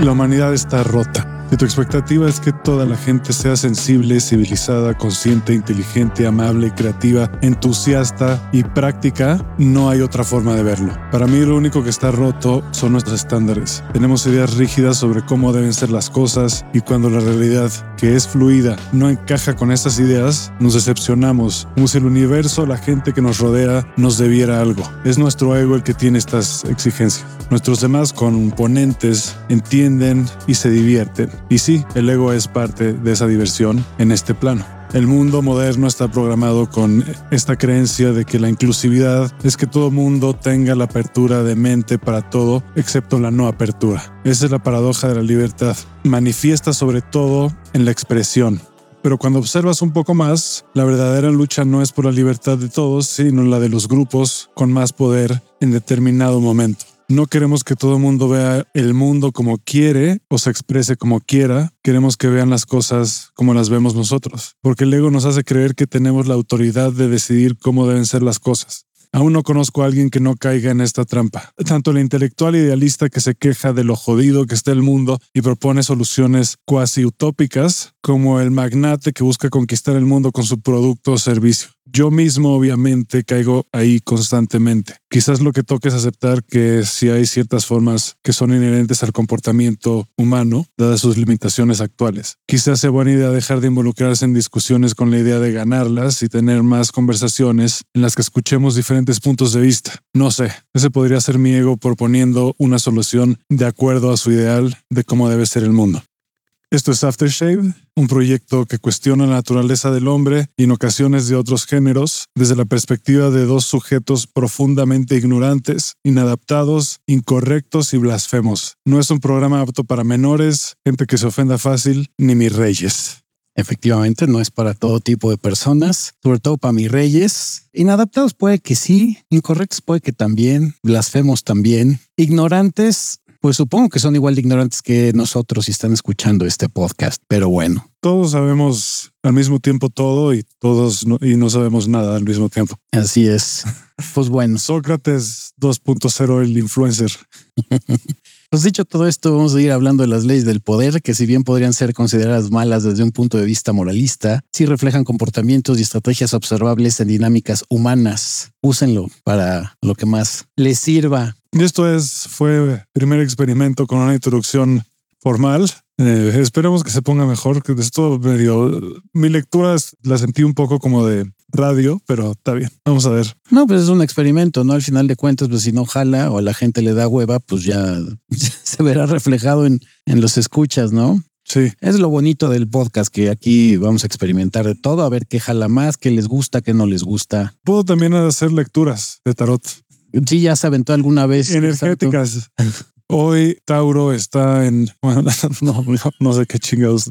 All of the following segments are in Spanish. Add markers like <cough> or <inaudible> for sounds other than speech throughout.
La humanidad está rota. Si tu expectativa es que toda la gente sea sensible, civilizada, consciente, inteligente, amable, creativa, entusiasta y práctica, no hay otra forma de verlo. Para mí lo único que está roto son nuestros estándares. Tenemos ideas rígidas sobre cómo deben ser las cosas y cuando la realidad, que es fluida, no encaja con estas ideas, nos decepcionamos, como si el universo, la gente que nos rodea, nos debiera algo. Es nuestro ego el que tiene estas exigencias. Nuestros demás componentes entienden y se divierten. Y sí, el ego es parte de esa diversión en este plano. El mundo moderno está programado con esta creencia de que la inclusividad es que todo mundo tenga la apertura de mente para todo, excepto la no apertura. Esa es la paradoja de la libertad. Manifiesta sobre todo en la expresión. Pero cuando observas un poco más, la verdadera lucha no es por la libertad de todos, sino la de los grupos con más poder en determinado momento. No queremos que todo el mundo vea el mundo como quiere o se exprese como quiera. Queremos que vean las cosas como las vemos nosotros, porque el ego nos hace creer que tenemos la autoridad de decidir cómo deben ser las cosas. Aún no conozco a alguien que no caiga en esta trampa. Tanto el intelectual idealista que se queja de lo jodido que está el mundo y propone soluciones cuasi utópicas, como el magnate que busca conquistar el mundo con su producto o servicio. Yo mismo obviamente caigo ahí constantemente. Quizás lo que toque es aceptar que si hay ciertas formas que son inherentes al comportamiento humano, dadas sus limitaciones actuales. Quizás sea buena idea dejar de involucrarse en discusiones con la idea de ganarlas y tener más conversaciones en las que escuchemos diferentes puntos de vista. No sé, ese podría ser mi ego proponiendo una solución de acuerdo a su ideal de cómo debe ser el mundo. Esto es Aftershave, un proyecto que cuestiona la naturaleza del hombre y en ocasiones de otros géneros desde la perspectiva de dos sujetos profundamente ignorantes, inadaptados, incorrectos y blasfemos. No es un programa apto para menores, gente que se ofenda fácil, ni mis reyes. Efectivamente, no es para todo tipo de personas, sobre todo para mis reyes. Inadaptados puede que sí, incorrectos puede que también, blasfemos también, ignorantes pues supongo que son igual de ignorantes que nosotros si están escuchando este podcast, pero bueno. Todos sabemos al mismo tiempo todo y todos no, y no sabemos nada al mismo tiempo. Así es. <laughs> Pues bueno. Sócrates 2.0, el influencer. <laughs> Pues dicho todo esto, vamos a ir hablando de las leyes del poder, que si bien podrían ser consideradas malas desde un punto de vista moralista, sí reflejan comportamientos y estrategias observables en dinámicas humanas. Úsenlo para lo que más les sirva. Y esto es, fue primer experimento con una introducción formal. Eh, esperemos que se ponga mejor, que esto medio, mi lectura la sentí un poco como de radio, pero está bien. Vamos a ver. No, pues es un experimento, ¿no? Al final de cuentas, pues si no jala o a la gente le da hueva, pues <laughs> ya se verá reflejado en, en los escuchas, ¿no? Sí. Es lo bonito del podcast, que aquí vamos a experimentar de todo, a ver qué jala más, qué les gusta, qué no les gusta. Puedo también hacer lecturas de tarot. Sí, ya se aventó alguna vez. Energéticas. Hoy Tauro está en, bueno, <laughs> no, no sé qué chingados.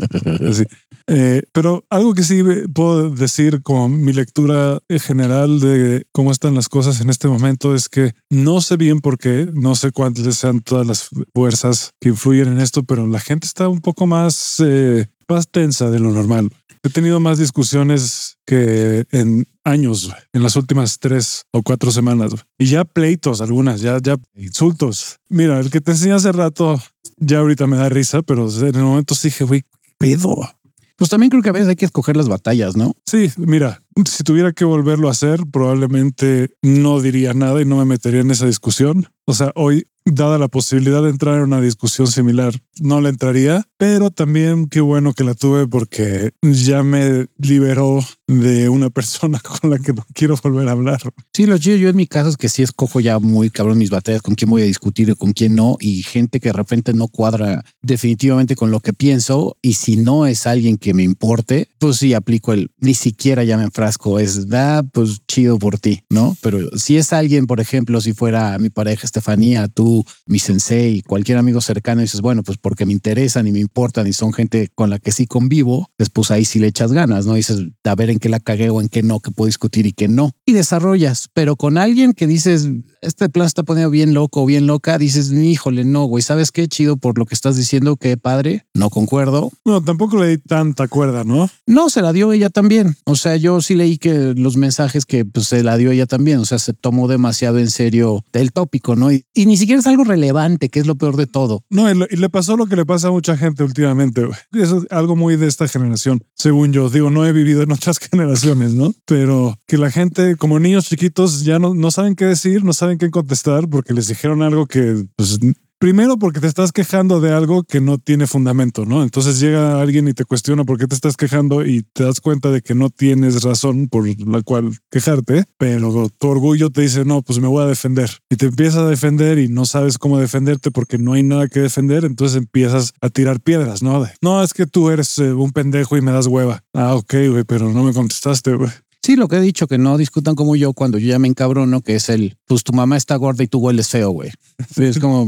Eh, pero algo que sí puedo decir como mi lectura general de cómo están las cosas en este momento es que no sé bien por qué, no sé cuántas sean todas las fuerzas que influyen en esto, pero la gente está un poco más, eh, más tensa de lo normal. He tenido más discusiones que en años, en las últimas tres o cuatro semanas. Y ya pleitos, algunas, ya, ya insultos. Mira, el que te enseñé hace rato, ya ahorita me da risa, pero en el momento sí dije, güey, pedo. Pues también creo que a veces hay que escoger las batallas, ¿no? Sí, mira, si tuviera que volverlo a hacer, probablemente no diría nada y no me metería en esa discusión. O sea, hoy dada la posibilidad de entrar en una discusión similar, no la entraría, pero también qué bueno que la tuve porque ya me liberó de una persona <laughs> con la que no quiero volver a hablar. Sí, lo chido yo en mi caso es que sí escojo ya muy cabrón mis batallas, con quién voy a discutir y con quién no, y gente que de repente no cuadra definitivamente con lo que pienso, y si no es alguien que me importe, pues sí aplico el ni siquiera ya me enfrasco, es da, pues chido por ti, ¿no? Pero si es alguien, por ejemplo, si fuera mi pareja Estefanía, tú, mi sensei, cualquier amigo cercano, dices, bueno, pues porque me interesan y me importan y son gente con la que sí convivo, después ahí sí le echas ganas, ¿no? Dices, a ver en qué la cagué o en qué no, que puedo discutir y qué no. Y desarrollas, pero con alguien que dices, este plan está poniendo bien loco o bien loca, dices, híjole, no, güey, ¿sabes qué? Chido por lo que estás diciendo, qué padre, no concuerdo. No, tampoco le di tanta cuerda, ¿no? No, se la dio ella también. O sea, yo sí leí que los mensajes que pues, se la dio ella también, o sea, se tomó demasiado en serio el tópico, ¿no? Y, y ni siquiera algo relevante, que es lo peor de todo. No, y, le pasó lo que le pasa a mucha gente últimamente. es algo muy de esta generación, según yo. Digo, no he vivido en otras <laughs> generaciones, ¿no? Pero que la gente, como niños chiquitos, ya no, no saben qué decir, no saben qué contestar porque les dijeron algo que, pues, Primero porque te estás quejando de algo que no tiene fundamento, ¿no? Entonces llega alguien y te cuestiona por qué te estás quejando y te das cuenta de que no tienes razón por la cual quejarte, pero tu orgullo te dice, no, pues me voy a defender. Y te empiezas a defender y no sabes cómo defenderte porque no hay nada que defender, entonces empiezas a tirar piedras, ¿no? De, no, es que tú eres eh, un pendejo y me das hueva. Ah, ok, güey, pero no me contestaste, güey. Sí, lo que he dicho, que no discutan como yo cuando yo ya me encabrono, que es el, pues tu mamá está gorda y tú hueles feo, güey. <laughs> Es como,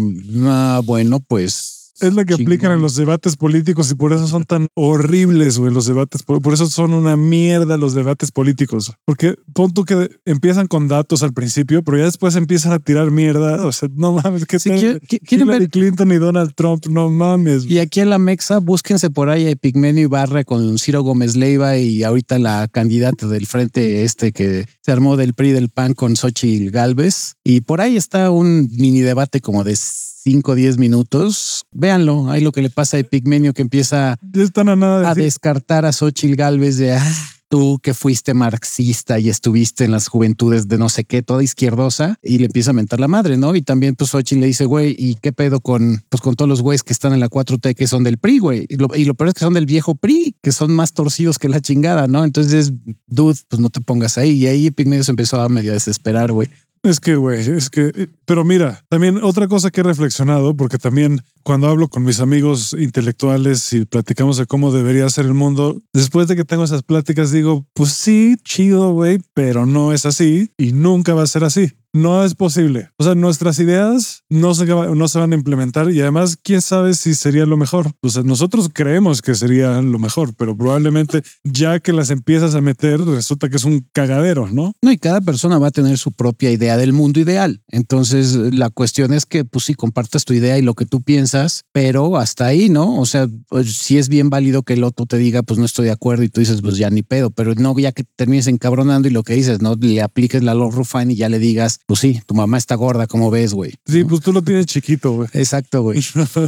ah, bueno, pues... Es la que chingón. aplican en los debates políticos y por eso son tan horribles, güey, los debates. Por, por eso son una mierda los debates políticos. Porque pon tú que empiezan con datos al principio, pero ya después empiezan a tirar mierda. <laughs> O sea, no mames, que Si quiere- qui- quieren Hillary ver- Clinton y Donald Trump, no mames. Y aquí en la Mexa, búsquense por ahí a Epigmenio Ibarra con Ciro Gómez Leiva y ahorita la candidata del frente este que se armó del PRI del PAN con Xochitl Galvez. Y por ahí está un mini debate como de 5 o 10 minutos. Véanlo, ahí lo que le pasa a Epigmenio que empieza a nada de a descartar a Xochitl Galvez de ah, tú que fuiste marxista y estuviste en las juventudes de no sé qué, toda izquierdosa, y le empieza a mentar la madre, ¿no? Y también pues Xochitl le dice, güey, ¿y qué pedo con, pues, con todos los güeyes que están en la 4T que son del PRI, güey? Y lo, y lo peor es que son del viejo PRI, que son más torcidos que la chingada, ¿no? Entonces, dude, pues no te pongas ahí. Y ahí Pigmedio se empezó a medio desesperar, güey. Es que, güey, es que, pero mira, también otra cosa que he reflexionado, porque también cuando hablo con mis amigos intelectuales y platicamos de cómo debería ser el mundo, después de que tengo esas pláticas digo, pues sí, chido, güey, pero no es así y nunca va a ser así. No es posible. O sea, nuestras ideas no se, no se van a implementar y además, quién sabe si sería lo mejor. O sea, nosotros creemos que sería lo mejor, pero probablemente ya que las empiezas a meter, resulta que es un cagadero, ¿no? No, y cada persona va a tener su propia idea del mundo ideal. Entonces, la cuestión es que, pues sí, compartas tu idea y lo que tú piensas, pero hasta ahí, ¿no? O sea, pues, sí es bien válido que el otro te diga, pues no estoy de acuerdo y tú dices, pues ya ni pedo, pero no ya que termines encabronando y lo que dices, no le apliques la Lord Rufine y ya le digas, pues sí, tu mamá está gorda, como ves, güey? Sí, pues tú lo tienes chiquito, güey. Exacto, güey.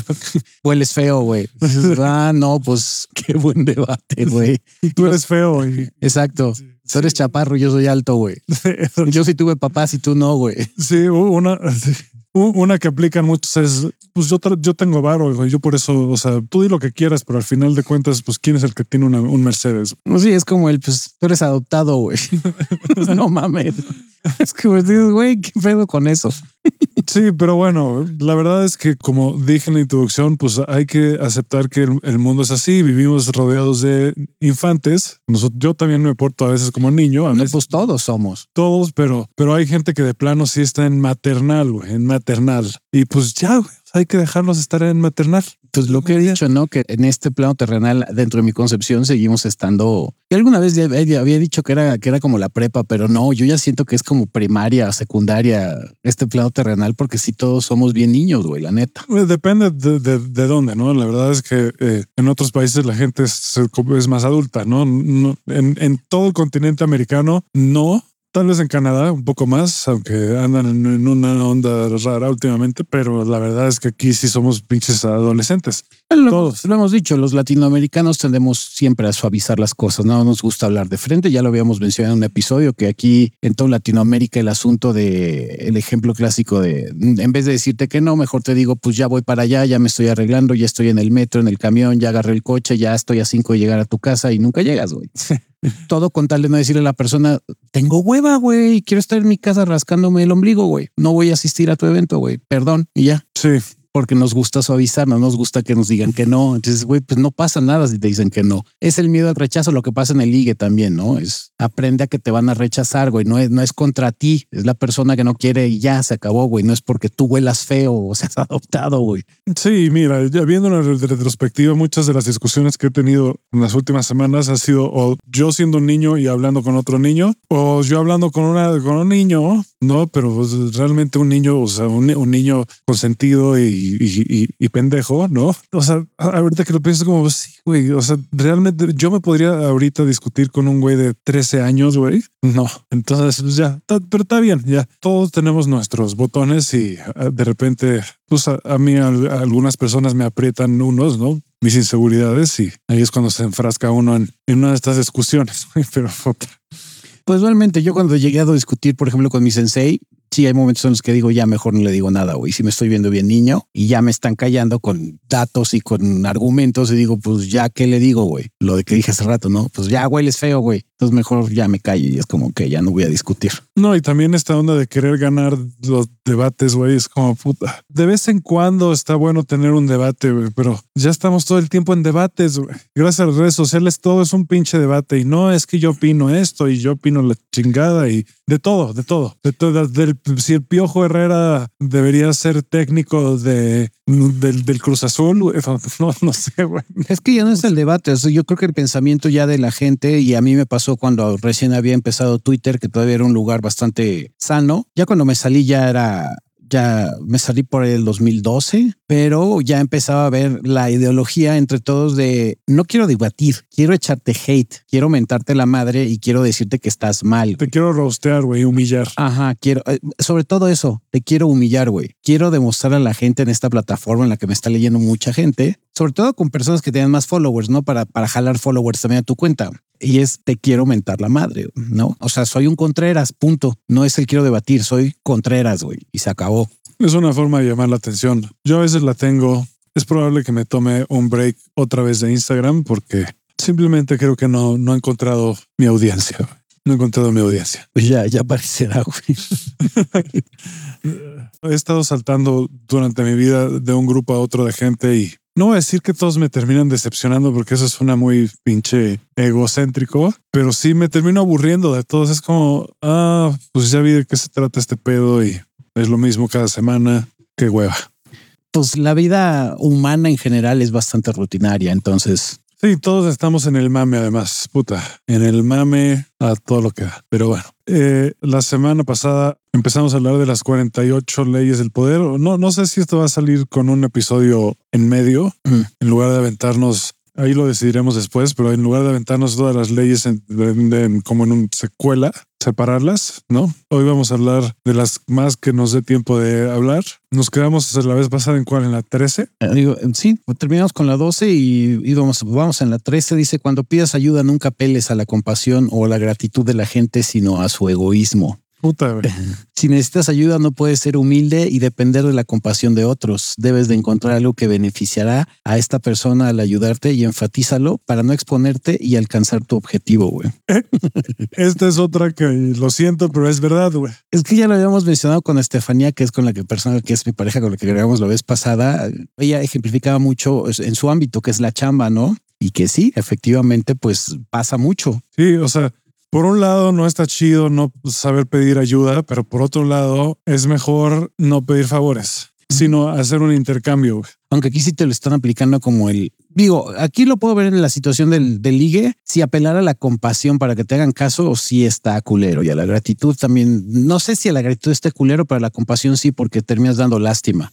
<laughs> Hueles feo, güey. <laughs> Ah, no, pues qué buen debate, güey. Tú eres <laughs> feo y Exacto. Tú eres chaparro, yo soy alto, güey. Yo sí tuve papás y tú no, güey. sí, una, una que aplican muchos es, pues yo, yo tengo varo, yo por eso, o sea, tú di lo que quieras, pero al final de cuentas, pues quién es el que tiene una- un Mercedes. Pues sí, es como el, pues tú eres adoptado, güey. <laughs> no mames. Es dices, güey, qué pedo con eso. Sí, pero bueno, la verdad es que como dije en la introducción, pues hay que aceptar que el, el mundo es así, vivimos rodeados de infantes. Nosotros, yo también me porto a veces como niño, a No, veces pues todos somos. todos, pero, pero hay gente que de plano sí está en maternal, güey, en maternal. Y pues ya, güey, hay que dejarlos estar en maternal. Pues lo que he dicho, ¿no? Que en este plano terrenal, dentro de mi concepción, seguimos estando. Yo alguna vez ya había dicho que era, que era como la prepa, pero no, yo ya siento que es como primaria, secundaria, este plano terrenal, porque sí todos somos bien niños, güey, la neta. Eh, Depende de, de- de dónde, ¿no? La verdad es que eh, en otros países la gente es, es más adulta, ¿no? No- en, en todo el continente americano, no. Tal vez en Canadá un poco más, aunque andan en, una onda rara últimamente, pero la verdad es que aquí sí somos pinches adolescentes. Lo, Todos. lo hemos dicho, los latinoamericanos tendemos siempre a suavizar las cosas, no nos gusta hablar de frente, ya lo habíamos mencionado en un episodio que aquí en toda Latinoamérica el asunto de el ejemplo clásico de en vez de decirte que no, mejor te digo pues ya voy para allá, ya me estoy arreglando, ya estoy en el metro, en el camión, ya agarré el coche, ya estoy a cinco de llegar a tu casa y nunca llegas, güey. <laughs> Todo con tal de no decirle a la persona, tengo hueva, güey, quiero estar en mi casa rascándome el ombligo, güey. No voy a asistir a tu evento, güey. Perdón, y ya. Sí, porque nos gusta suavizar, no nos gusta que nos digan que no. Entonces, güey, pues no pasa nada si te dicen que no. Es el miedo al rechazo, lo que pasa en el ligue también, ¿no? Es aprende a que te van a rechazar, güey. No es, no es contra ti, es la persona que no quiere y ya se acabó, güey. No es porque tú huelas feo o seas <laughs> adoptado, güey. Sí, mira, ya viendo en retrospectiva, muchas de las discusiones que he tenido en las últimas semanas ha sido o yo siendo un niño y hablando con otro niño, o yo hablando con, una, con un niño, no, pero pues, realmente un niño, o sea, un, niño consentido y, y, pendejo, ¿no? O sea, ahorita que lo pienso como, sí, güey, o sea, realmente yo me podría ahorita discutir con un güey de 13 años, güey. No, entonces pues ya, pero está bien, ya, todos tenemos nuestros botones y ah, de repente, pues a, mí algunas personas me aprietan unos, ¿no? Mis inseguridades y ahí es cuando se enfrasca uno en, en una de estas discusiones, <laughs> pero pues realmente yo cuando llegué a discutir, por ejemplo, con mi sensei, sí hay momentos en los que digo, ya mejor no le digo nada, güey. Si me estoy viendo bien niño y ya me están callando con datos y con argumentos y digo, pues ya, ¿qué le digo, güey? Lo de que dije hace rato, ¿no? Pues ya, güey, es feo, güey. Entonces mejor ya me callo y es como que ya no voy a discutir. No, y también esta onda de querer ganar los debates, güey, es como puta. De vez en cuando está bueno tener un debate, güey, pero ya estamos todo el tiempo en debates, güey. Gracias a las redes sociales todo es un pinche debate y no es que yo opino esto y yo opino la chingada y de todo, de todo, de todo, del si el Piojo Herrera debería ser técnico de, del, Cruz Azul, <laughs> no, no sé, güey. Es que ya no es el debate. yo creo que el pensamiento ya de la gente, y a mí me pasó cuando recién había empezado Twitter, que todavía era un lugar bastante sano. Ya cuando me salí ya era ya me salí por el 2012, pero ya empezaba a ver la ideología entre todos de no quiero debatir, quiero echarte hate, quiero mentarte la madre y quiero decirte que estás mal. Te quiero rostear, güey, humillar. Ajá, quiero, eh, sobre todo eso, te quiero humillar, güey. Quiero demostrar a la gente en esta plataforma en la que me está leyendo mucha gente, sobre todo con personas que tienen más followers, ¿no? Para, para jalar followers también a tu cuenta y es te quiero mentar la madre, ¿no? O sea, soy un Contreras, punto. No es el quiero debatir, soy Contreras, güey, y se acabó. Es una forma de llamar la atención. Yo a veces la tengo. Es probable que me tome un break otra vez de Instagram porque simplemente creo que no, no he encontrado mi audiencia. No he encontrado mi audiencia. Pues <laughs> ya, ya aparecerá, güey. <laughs> he estado saltando durante mi vida de un grupo a otro de gente y no voy a decir que todos me terminan decepcionando porque eso suena muy pinche egocéntrico, pero sí me termino aburriendo de todos. Es como, ah, pues ya vi de qué se trata este pedo y es lo mismo cada semana. Qué hueva. Pues la vida humana en general es bastante rutinaria, entonces. Sí, todos estamos en el mame además, puta, en el mame a todo lo que da. Pero bueno, eh, la semana pasada empezamos a hablar de las 48 leyes del poder. No, no sé si esto va a salir con un episodio en medio, en lugar de aventarnos Ahí lo decidiremos después, pero en lugar de aventarnos todas las leyes como en un secuela, separarlas, ¿no? Hoy vamos a hablar de las más que nos dé tiempo de hablar. Nos quedamos la vez pasada en cuál, en la 13. Eh, sí, terminamos con la 12 y, vamos, vamos en la 13. Dice, cuando pidas ayuda, nunca apeles a la compasión o la gratitud de la gente, sino a su egoísmo. Puta, <laughs> Si necesitas ayuda, no puedes ser humilde y depender de la compasión de otros. Debes de encontrar algo que beneficiará a esta persona al ayudarte y enfatízalo para no exponerte y alcanzar tu objetivo, güey. <laughs> Esta es otra que lo siento, pero es verdad, güey. Es que ya lo habíamos mencionado con Estefanía, que es con la que persona que es mi pareja con la que grabamos la vez pasada. Ella ejemplificaba mucho en su ámbito, que es la chamba, ¿no? Y que sí, efectivamente, pues pasa mucho. Sí, o sea, por un lado, no está chido no saber pedir ayuda, pero por otro lado, es mejor no pedir favores, sino hacer un intercambio. Aunque aquí sí te lo están aplicando como el digo, aquí lo puedo ver en la situación del, del, ligue, si apelar a la compasión para que te hagan caso o si está culero y a la gratitud también. No sé si a la gratitud esté culero, pero a la compasión sí, porque terminas dando lástima.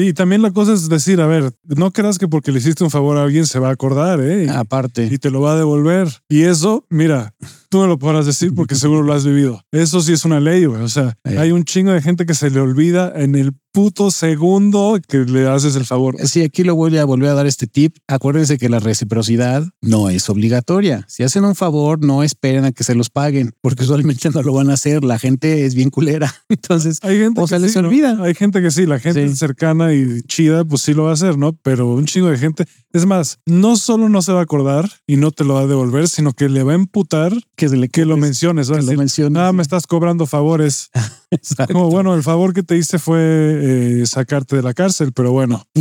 y también la cosa es decir, a ver, no creas que porque le hiciste un favor a alguien se va a acordar, ¿eh? Aparte. Y te lo va a devolver. Y eso, mira, tú me lo podrás decir porque <laughs> seguro lo has vivido. Eso sí es una ley, güey. O sea, hay un chingo de gente que se le olvida en el puto segundo que le haces el favor. Sí, aquí lo voy a volver a dar este tip. Acuérdense que la reciprocidad no es obligatoria. Si hacen un favor, no esperen a que se los paguen, porque usualmente <laughs> no lo van a hacer. La gente es bien culera. <laughs> Entonces, hay gente o se les olvida. Hay gente que sí, la gente cercana y chida, pues sí lo va a hacer, ¿no? Pero un chingo de gente. Es más, no solo no se va a acordar y no te lo va a devolver, sino que le va a emputar que, se le, que lo menciones. que lo menciones. Ah, me estás cobrando favores. <laughs> Como bueno, el favor que te hice fue eh, sacarte de la cárcel, pero bueno. <laughs>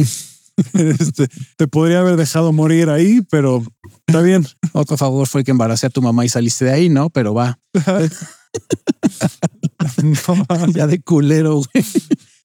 Este, te podría haber dejado morir ahí, pero está bien. <laughs> Otro favor fue que embaracé a tu mamá y saliste de ahí, ¿no? Pero va. ya de culero, güey.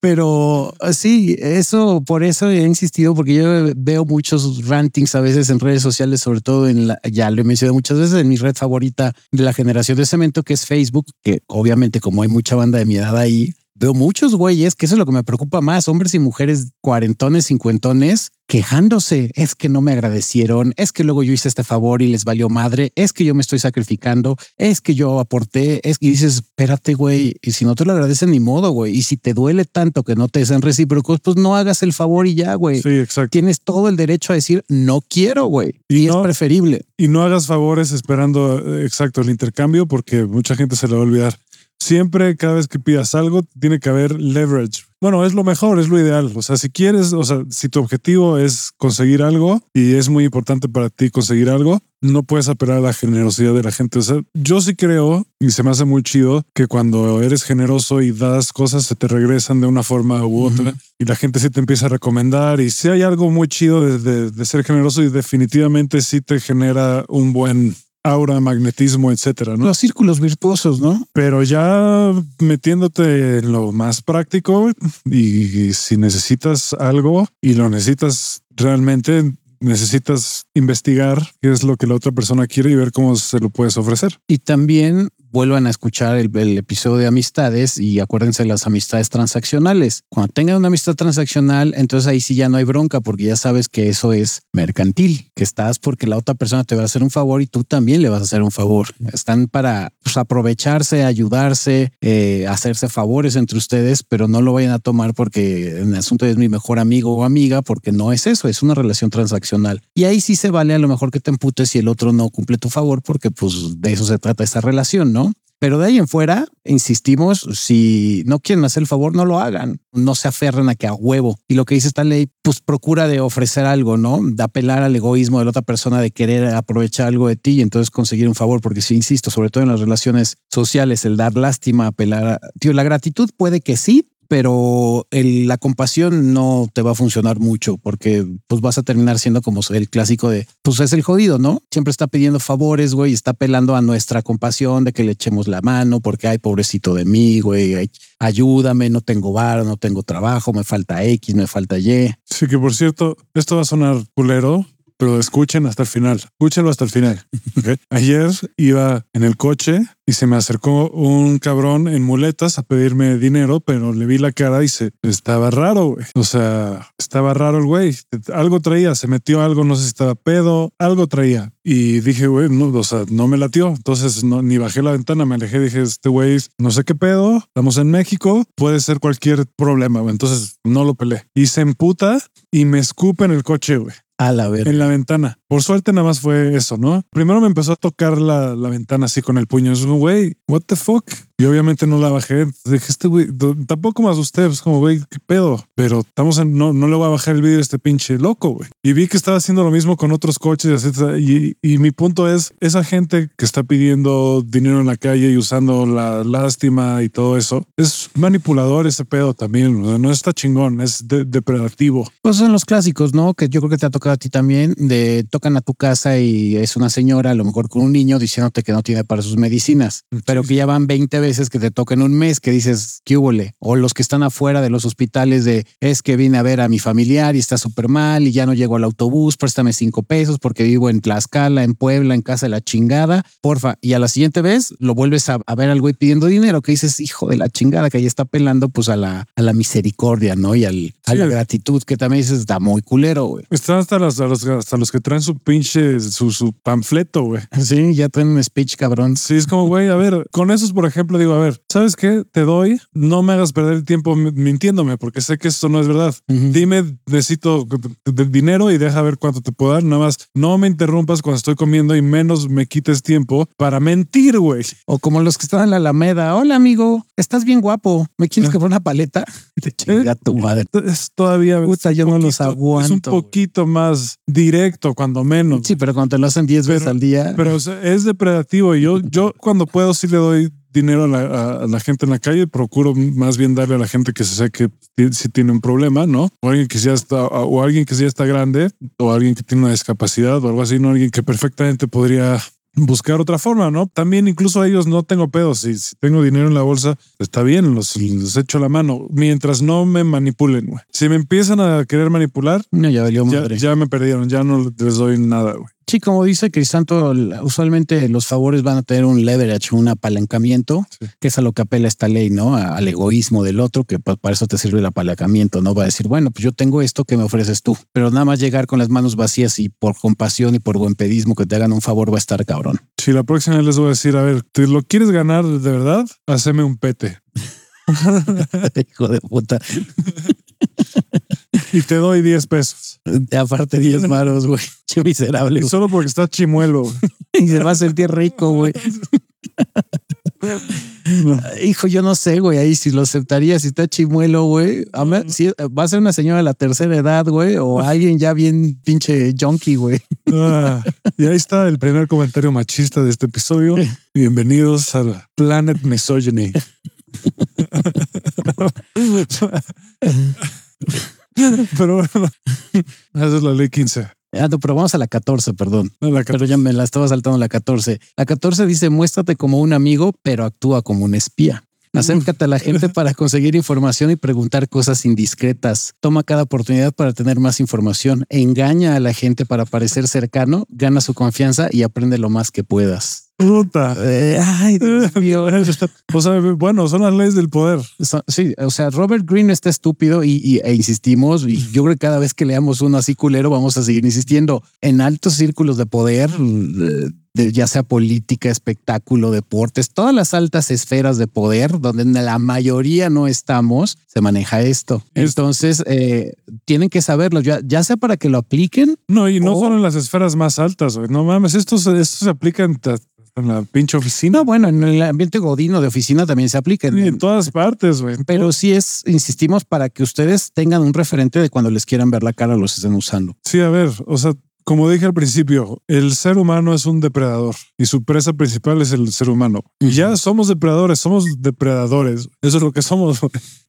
Pero ah, sí, eso, por eso he insistido, porque yo veo muchos rantings a veces en redes sociales, sobre todo en la, ya lo he mencionado muchas veces, en mi red favorita de la generación de cemento, que es Facebook, que obviamente como hay mucha banda de mi edad ahí, veo muchos güeyes, que eso es lo que me preocupa más, hombres y mujeres cuarentones, cincuentones, quejándose. Es que no me agradecieron, es que luego yo hice este favor y les valió madre, es que yo me estoy sacrificando, es que yo aporté, es que dices, espérate, güey, y si no te lo agradecen ni modo, güey, y si te duele tanto que no te sean recíprocos, pues no hagas el favor y ya, güey. Sí, exacto. Tienes todo el derecho a decir, no quiero, güey, y, es preferible. Y no hagas favores esperando, eh, exacto, el intercambio, porque mucha gente se le va a olvidar siempre, cada vez que pidas algo, tiene que haber leverage. Bueno, es lo mejor, es lo ideal. O sea, si quieres, o sea, si tu objetivo es conseguir algo y es muy importante para ti conseguir algo, no puedes apelar a la generosidad de la gente. O sea, yo sí creo y se me hace muy chido que cuando eres generoso y das cosas, se te regresan de una forma u otra y la gente sí te empieza a recomendar. Y si hay algo muy chido de, de ser generoso y definitivamente sí te genera un buen aura, magnetismo, etcétera, ¿no? Los círculos virtuosos, ¿no? Pero ya metiéndote en lo más práctico y si necesitas algo y lo necesitas realmente, necesitas investigar qué es lo que la otra persona quiere y ver cómo se lo puedes ofrecer. Y también vuelvan a escuchar el, episodio de amistades y acuérdense de las amistades transaccionales. Cuando tengan una amistad transaccional, entonces ahí sí ya no hay bronca porque ya sabes que eso es mercantil, que estás porque la otra persona te va a hacer un favor y tú también le vas a hacer un favor. Están para pues, aprovecharse, ayudarse, eh, hacerse favores entre ustedes, pero no lo vayan a tomar porque en el asunto es mi mejor amigo o amiga, porque no es eso, es una relación transaccional. Y ahí sí se vale a lo mejor que te emputes si el otro no cumple tu favor, porque pues de eso se trata esta relación, ¿no? Pero de ahí en fuera, insistimos, si no quieren hacer el favor, no lo hagan. No se aferren a que a huevo. Y lo que dice esta ley, pues procura de ofrecer algo, ¿no? De apelar al egoísmo de la otra persona, de querer aprovechar algo de ti y entonces conseguir un favor. Porque si insisto, sobre todo en las relaciones sociales, el dar lástima, apelar a... Tío, la gratitud puede que sí, pero la compasión no te va a funcionar mucho porque pues vas a terminar siendo como el clásico de pues es el jodido, ¿no? Siempre está pidiendo favores, güey, está apelando a nuestra compasión de que le echemos la mano porque hay pobrecito de mí, güey, ayúdame, no tengo bar, no tengo trabajo, me falta X, me falta Y. Sí, que por cierto, esto va a sonar culero, pero escuchen hasta el final. Escúchenlo hasta el final. <laughs> Ayer iba en el coche y se me acercó un cabrón en muletas a pedirme dinero, pero le vi la cara y se estaba raro. O sea, estaba raro el güey. Algo traía, se metió algo, no sé si estaba pedo, algo traía. Y dije, güey, no, o sea, no me latió. Entonces no, ni bajé la ventana, me alejé. Dije, este güey, no sé qué pedo, estamos en México, puede ser cualquier problema. Entonces no lo peleé. Y se emputa y me escupe en el coche, güey. A la ver. En la ventana. Por suerte nada más fue eso, ¿no? Primero me empezó a tocar la, la ventana así con el puño. Es güey, what the fuck? Y obviamente no la bajé. Dije, este güey, tampoco me asusté. Es como, güey, qué pedo. Pero estamos en, no, no le voy a bajar el vídeo a este pinche loco, güey. Y vi que estaba haciendo lo mismo con otros coches. Y, y mi punto es, esa gente que está pidiendo dinero en la calle y usando la lástima y todo eso, es manipulador ese pedo también. No está chingón, es depredativo. Pues son los clásicos, ¿no? Que yo creo que te ha tocado a ti también, de tocan a tu casa y es una señora, a lo mejor con un niño, diciéndote que no tiene para sus medicinas, pero que ya van 20 veces que te toquen un mes, que dices, ¿qué hubo? O los que están afuera de los hospitales de, es que vine a ver a mi familiar y está súper mal y ya no llego al autobús, préstame cinco pesos porque vivo en Tlaxcala, en Puebla, en casa de la chingada, porfa. Y a la siguiente vez lo vuelves a, ver al güey pidiendo dinero, que dices, hijo de la chingada, que ahí está apelando pues a la, a la misericordia, ¿no? Y al, a la gratitud, que también dices, está muy culero, güey. Están hasta los, hasta los que traen su pinche, su, su panfleto, güey. <laughs> Sí, ya traen un speech, cabrón. Sí, es como, güey, a ver, con esos, por ejemplo, digo, a ver, ¿sabes qué? Te doy, no me hagas perder el tiempo mintiéndome, porque sé que esto no es verdad. Dime, necesito dinero y deja ver cuánto te puedo dar. Nada más, no me interrumpas cuando estoy comiendo y menos me quites tiempo para mentir, güey. O como los que están en la Alameda. Hola, amigo. estás bien guapo, ¿me quieres que una paleta? <laughs> Te chinga tu madre. Es todavía. Puta, yo no los aguanto. Es un poquito más directo, cuando menos. Sí, pero cuando te lo hacen 10 veces al día. Pero es depredativo y yo, yo cuando puedo sí le doy dinero a la, gente en la calle, procuro más bien darle a la gente que se sé que si tiene un problema, ¿no? O alguien que ya está, o alguien que ya está grande, o alguien que tiene una discapacidad o algo así, ¿no? Alguien que perfectamente podría buscar otra forma, ¿no? También incluso a ellos no tengo pedos. Si, si tengo dinero en la bolsa, está bien, los, los, echo la mano. Mientras no me manipulen, güey. Si me empiezan a querer manipular, no, ya, ya, ya, me perdieron, ya no les doy nada, güey. Sí, como dice Crisanto, usualmente los favores van a tener un leverage, un apalancamiento, que es a lo que apela esta ley, ¿no? Al egoísmo del otro, que para eso te sirve el apalancamiento, ¿no? Va a decir, bueno, pues yo tengo esto que me ofreces tú, pero nada más llegar con las manos vacías y por compasión y por buen pedismo que te hagan un favor va a estar cabrón. Sí, la próxima vez les voy a decir, a ver, ¿te lo quieres ganar de verdad? Haceme un pete. <laughs> Hijo de puta. <laughs> <laughs> y te doy 10 pesos. Aparte 10 maros, güey. <laughs> Che miserable. Solo porque está chimuelo. <laughs> y se va a sentir rico, güey. Hijo, yo no sé, güey, ahí si lo aceptaría, si está chimuelo, güey. Si va a ser una señora de la tercera edad, güey, o alguien ya bien pinche junkie, güey. Ah, y ahí está el primer comentario machista de este episodio. Bienvenidos al Planet Misogyny. <laughs> Pero bueno, <laughs> esa es la ley 15. Ah, no, pero vamos a la 14, perdón. Pero ya me la estaba saltando la 14. La 14 dice, muéstrate como un amigo, pero actúa como un espía. Acércate a la gente <laughs> para conseguir información y preguntar cosas indiscretas. Toma cada oportunidad para tener más información. Engaña a la gente para parecer cercano, gana su confianza y aprende lo más que puedas. Puta. Eh, ay, Dios <laughs> mío. o sea, bueno, son las leyes del poder. sí, o sea, Robert Greene está estúpido y, e insistimos. Y yo creo que cada vez que leamos uno así culero, vamos a seguir insistiendo en altos círculos de poder, ya sea política, espectáculo, deportes, todas las altas esferas de poder, donde la mayoría no estamos, se maneja esto. Entonces, eh, tienen que saberlo, ya, ya, sea para que lo apliquen. No, y no solo en las esferas más altas, no mames, esto, esto se aplica en en la pinche oficina. No, bueno, en el ambiente godino de oficina también se aplica. en todas partes, güey. Pero sí es, insistimos, para que ustedes tengan un referente de cuando les quieran ver la cara, los estén usando. Sí, a ver, o sea, como dije al principio, el ser humano es un depredador y su presa principal es el ser humano. Y ya somos depredadores, somos depredadores. Eso es lo que somos.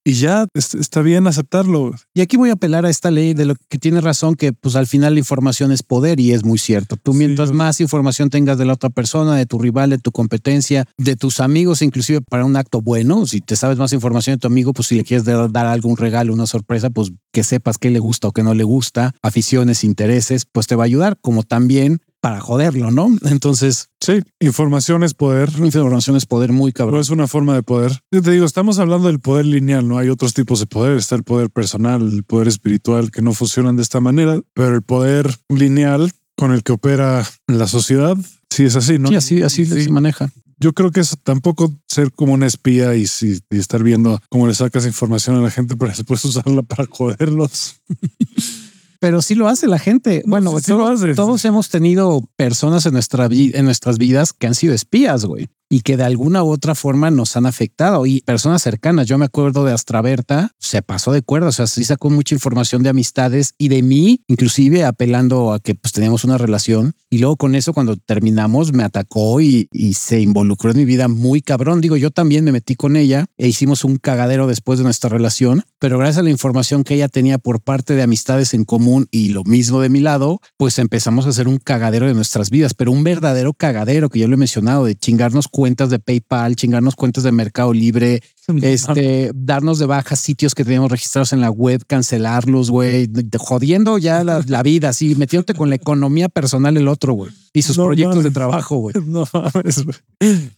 Y ya está bien aceptarlo. Y aquí voy a apelar a esta ley de lo que tiene razón, que pues al final la información es poder y es muy cierto. Tú mientras más información tengas de la otra persona, de tu rival, de tu competencia, de tus amigos, inclusive para un acto bueno, si te sabes más información de tu amigo, pues si le quieres dar algún regalo, una sorpresa, pues que sepas qué le gusta o qué no le gusta, aficiones, intereses, pues te va a ayudar, como también para joderlo, ¿no? Entonces, sí, información es poder. Información es poder muy cabrón. es una forma de poder. Yo te digo, estamos hablando del poder lineal, no hay otros tipos de poder. Está el poder personal, el poder espiritual que no funcionan de esta manera, pero el poder lineal con el que opera la sociedad, sí es así, ¿no? Sí, así, así se maneja. Yo creo que es tampoco ser como un espía y, y estar viendo cómo le sacas información a la gente para después usarla para joderlos. <laughs> pero sí lo hace la gente. bueno, todos hemos tenido personas en nuestra vida, en nuestras vidas que han sido espías, güey y que de alguna u otra forma nos han afectado y personas cercanas. Yo me acuerdo de Astraberta, se pasó de cuerda, o sea, sí sacó mucha información de amistades y de mí, inclusive apelando a que pues teníamos una relación y luego con eso cuando terminamos me atacó y, y se involucró en mi vida muy cabrón. Digo, yo también me metí con ella e hicimos un cagadero después de nuestra relación, pero gracias a la información que ella tenía por parte de amistades en común y lo mismo de mi lado, pues empezamos a hacer un cagadero de nuestras vidas, pero un verdadero cagadero que yo lo he mencionado de chingarnos cuentas de PayPal, chingarnos cuentas de Mercado Libre, este, darnos de baja sitios que teníamos registrados en la web, cancelarlos, güey, jodiendo ya la, vida, así, metiéndote con la economía personal el otro, güey, y sus proyectos de trabajo, güey. <laughs> No mames, güey.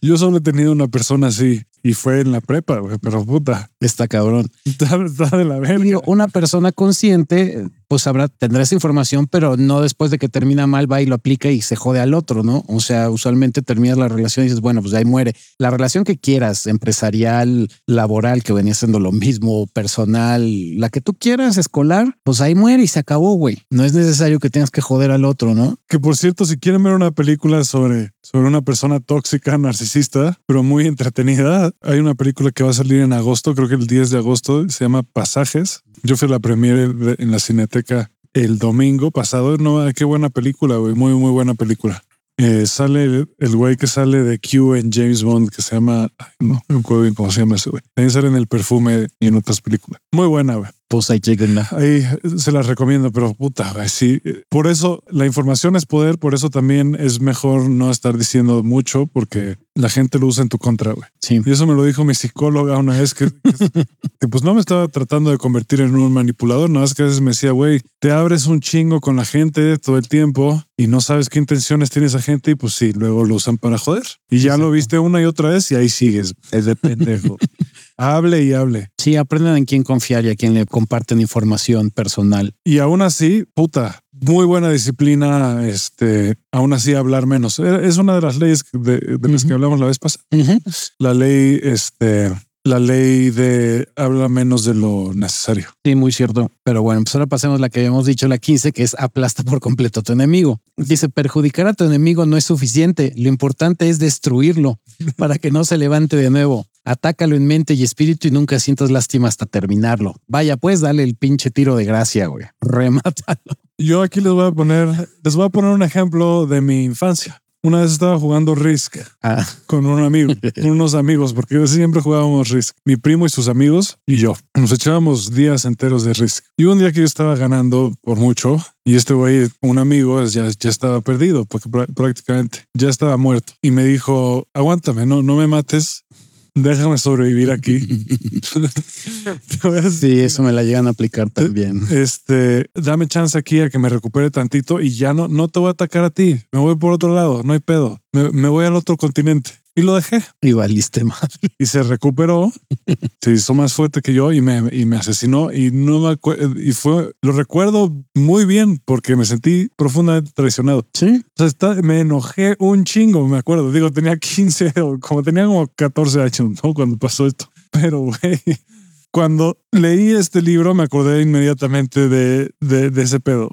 Yo solo he tenido una persona así y fue en la prepa, güey, pero puta. Está cabrón. <laughs> Está, de la verga. una persona consciente, pues sabrá, tendrá esa información, pero no después de que termina mal, va y lo aplica y se jode al otro, ¿no? O sea, usualmente terminas la relación y dices, bueno, pues ahí muere. La relación que quieras, empresarial, laboral, que venía siendo lo mismo, personal, la que tú quieras, escolar, pues ahí muere y se acabó, güey. No es necesario que tengas que joder al otro, ¿no? Que por cierto, si quieren ver una película sobre, sobre una persona tóxica, narcisista, pero muy entretenida, hay una película que va a salir en agosto, creo que el 10 de agosto, se llama Pasajes. Yo fui a la premiere en la Cineteca el domingo pasado. No, qué buena película, güey. Muy, muy buena película. Eh, sale el güey que sale de Q en James Bond, que se llama, ay, no me acuerdo bien cómo se llama ese güey. También sale en el perfume y en otras películas. Muy buena, güey. Pues ahí chequenla. Ahí se las recomiendo, pero puta, sí. Por eso la información es poder, por eso también es mejor no estar diciendo mucho porque la gente lo usa en tu contra, güey. Sí. Y eso me lo dijo mi psicóloga una vez que, que- <laughs> que, pues no me estaba tratando de convertir en un manipulador, nada más que a veces me decía, güey, te abres un chingo con la gente todo el tiempo y no sabes qué intenciones tiene esa gente y pues sí, luego lo usan para joder. Y ya lo viste una y otra vez y ahí sigues. Es de pendejo. <laughs> hable y hable. Sí, aprendan en quién confiar y a quién le comparten información personal. Y aún así, puta, muy buena disciplina, este, aún así hablar menos. Eh, Es una de las leyes de, de las que hablamos la vez pasada. La ley, este, la ley de habla menos de lo necesario. Sí, muy cierto. Pero bueno, pues ahora pasemos a la que habíamos dicho, la 15, que es aplasta por completo a tu enemigo. Dice, perjudicar a tu enemigo no es suficiente. Lo importante es destruirlo <laughs> para que no se levante de nuevo. Atácalo en mente y espíritu y nunca sientas lástima hasta terminarlo. Vaya, pues dale el pinche tiro de gracia, güey. <laughs> Remátalo. Yo aquí les voy a poner, les voy a poner un ejemplo de mi infancia. Una vez estaba jugando Risk Ah, con un amigo, <laughs> con unos amigos, porque siempre jugábamos Risk. Mi primo y sus amigos y yo. Nos echábamos días enteros de Risk. Y un día que yo estaba ganando por mucho y este güey, un amigo, ya, ya estaba perdido, porque prá- prácticamente ya estaba muerto. Y me dijo, aguántame, no, no me mates. Déjame sobrevivir aquí. <laughs> Sí, eso me la llegan a aplicar también. este, dame chance aquí a que me recupere tantito y ya no, no te voy a atacar a ti. Me voy por otro lado, no hay pedo. Me, me voy al otro continente. Y lo dejé. Y valiste mal. Y se recuperó, <laughs> se hizo más fuerte que yo y me, y me asesinó. Y no me acuerdo, y fue, lo recuerdo muy bien porque me sentí profundamente traicionado. Sí. O sea, está- me enojé un chingo, me acuerdo. Digo, tenía 15 o como tenía como 14 años, ¿no? Cuando pasó esto. Pero, güey, cuando leí este libro me acordé inmediatamente de, de, de ese pedo.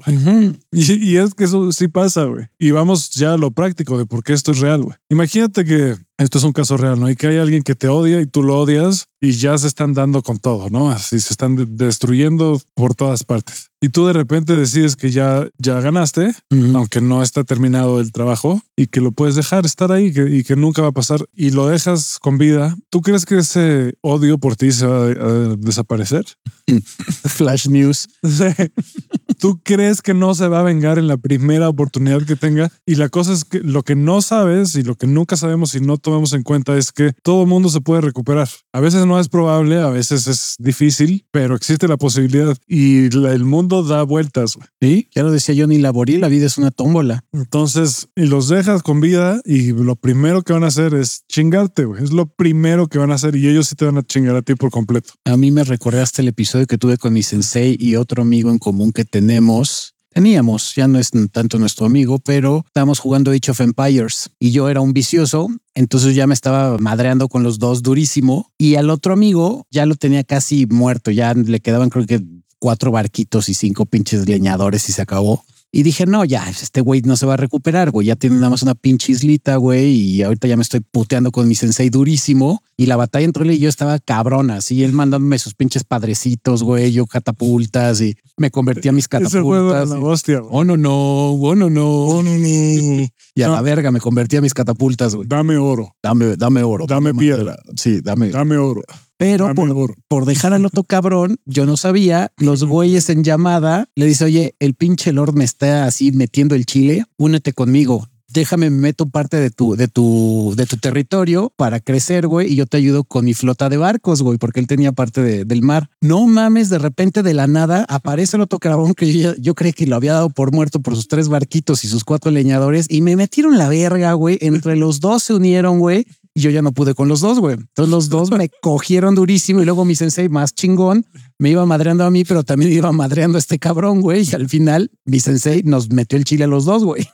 Y, y es que eso sí pasa, güey. Y vamos ya a lo práctico de por qué esto es real, güey. Imagínate que esto es un caso real, ¿no? Y que hay alguien que te odia y tú lo odias y ya se están dando con todo, ¿no? Así se están de- destruyendo por todas partes. Y tú de repente decides que ya, ya ganaste, aunque no está terminado el trabajo y que lo puedes dejar estar ahí que- y que nunca va a pasar y lo dejas con vida. ¿Tú crees que ese odio por ti se va a, a desaparecer? <laughs> Flash News. <laughs> ¿Tú crees que no se va a vengar en la primera oportunidad que tenga? Y la cosa es que lo que no sabes y lo que nunca sabemos y no tomamos en cuenta es que todo mundo se puede recuperar. A veces no es probable, a veces es difícil, pero existe la posibilidad y la- el mundo da vueltas. Sí, ya lo decía Johnny Laborí, la vida es una tómbola. Entonces, y los dejas con vida y lo primero que van a hacer es chingarte, güey. Es lo primero que van a hacer y ellos sí te van a chingar a ti por completo. A mí me recordaste el episodio que tuve con mi sensei y otro amigo en común que tenemos. Teníamos, ya no es tanto nuestro amigo, pero estábamos jugando Age of Empires y yo era un vicioso, entonces ya me estaba madreando con los dos durísimo y al otro amigo ya lo tenía casi muerto, ya le quedaban creo que cuatro barquitos y cinco pinches leñadores y se acabó. Y dije, no, ya, este güey no se va a recuperar, güey. Ya tiene nada más una pinche islita, güey. Y ahorita ya me estoy puteando con mi sensei durísimo. Y la batalla entre él y yo estaba cabrona. Así él mandándome sus pinches padrecitos, güey. Yo catapultas y me convertí a mis Ese juego catapultas. la hostia. güey. Oh, no, no, oh, no, no. no, no. Y a No. la verga me convertí a mis catapultas, güey. Dame oro, Dame, dame oro. Dame piedra. Sí, dame. dame oro, Pero dame por, por dejar al otro <laughs> cabrón, yo no sabía. Los güeyes en llamada le dice, oye, el pinche Lord me está así metiendo el chile. Únete conmigo. Déjame, me meto parte de tu, de tu, de tu territorio para crecer, güey, y yo te ayudo con mi flota de barcos, güey, porque él tenía parte de- del mar. No mames, de repente de la nada aparece el otro cabrón que yo, yo creí que lo había dado por muerto por sus tres barquitos y sus cuatro leñadores y me metieron la verga, güey. Entre los dos se unieron, güey, y yo ya no pude con los dos, güey. Entonces los dos me <laughs> cogieron durísimo y luego mi sensei más chingón me iba madreando a mí, pero también iba madreando a este cabrón, güey. Y al final mi sensei nos metió el chile a los dos, güey.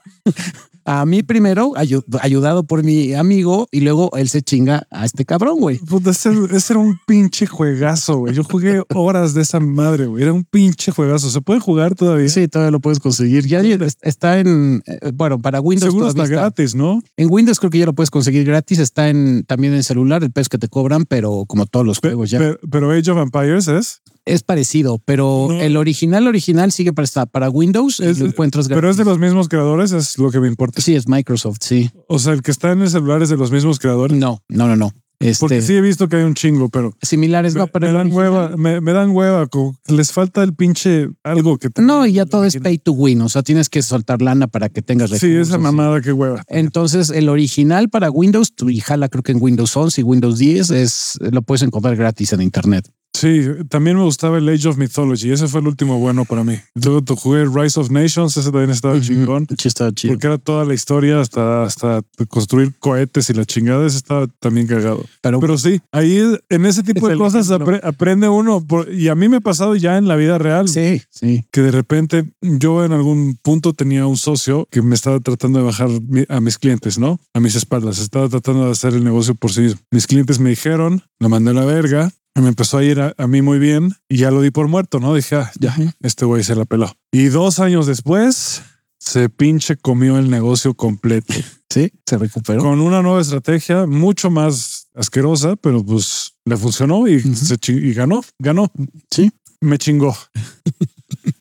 A mí primero, ayu- ayudado por mi amigo, y luego él se chinga a este cabrón, güey. Puta, ese, ese era un pinche juegazo, güey. Yo jugué horas de esa madre, güey. Era un pinche juegazo. ¿Se puede jugar todavía? Sí, todavía lo puedes conseguir. Ya está en, eh, bueno, para Windows. Seguro está gratis, ¿no? En Windows creo que ya lo puedes conseguir gratis. Está en también en celular, el precio que te cobran, pero como todos los Pe- juegos ya. Pero, pero Age of Empires es. Es parecido, pero No. el original original sigue para, estar para Windows Es- y lo encuentras gratis. Pero es de los mismos creadores, es lo que me importa. Sí, es Microsoft, sí. O sea, el que está en el celular es de los mismos creadores. No, no, no, no. Este, Porque sí he visto que hay un chingo, pero similares, no, me, pero me el dan original- hueva, me, me dan hueva. como que les falta el pinche algo que te- No, y ya todo es pay to win. O sea, tienes que soltar lana para que tengas Sí, recursos. esa mamada, qué hueva. Entonces, el original para Windows, tú y jala creo que en Windows 11 y Windows 10 es lo puedes encontrar gratis en internet. Sí, también me gustaba el Age of Mythology. Ese fue el último bueno para mí. Luego jugué Rise of Nations. Ese también estaba chingón. Sí, está chido. Porque era toda la historia hasta, hasta construir cohetes y la chingada. Ese estaba también cagado. Pero, Pero sí, ahí en ese tipo Es de cosas apre- aprende uno. por- y a mí me ha pasado ya en la vida real. sí, sí. que de repente yo en algún punto tenía un socio que me estaba tratando de bajar a mis clientes, ¿no? A mis espaldas. Estaba tratando de hacer el negocio por sí mismo. Mis clientes me dijeron, lo mandé a la verga. Me empezó a ir a, a mí muy bien y ya lo di por muerto, ¿no? Dije, ah, ya, este güey se la peló. Y dos años después se pinche comió el negocio completo Sí, se recuperó. con una nueva estrategia mucho más asquerosa, pero pues le funcionó y, Ujú. se chi- y ganó, ganó. Sí. Me chingó. <laughs>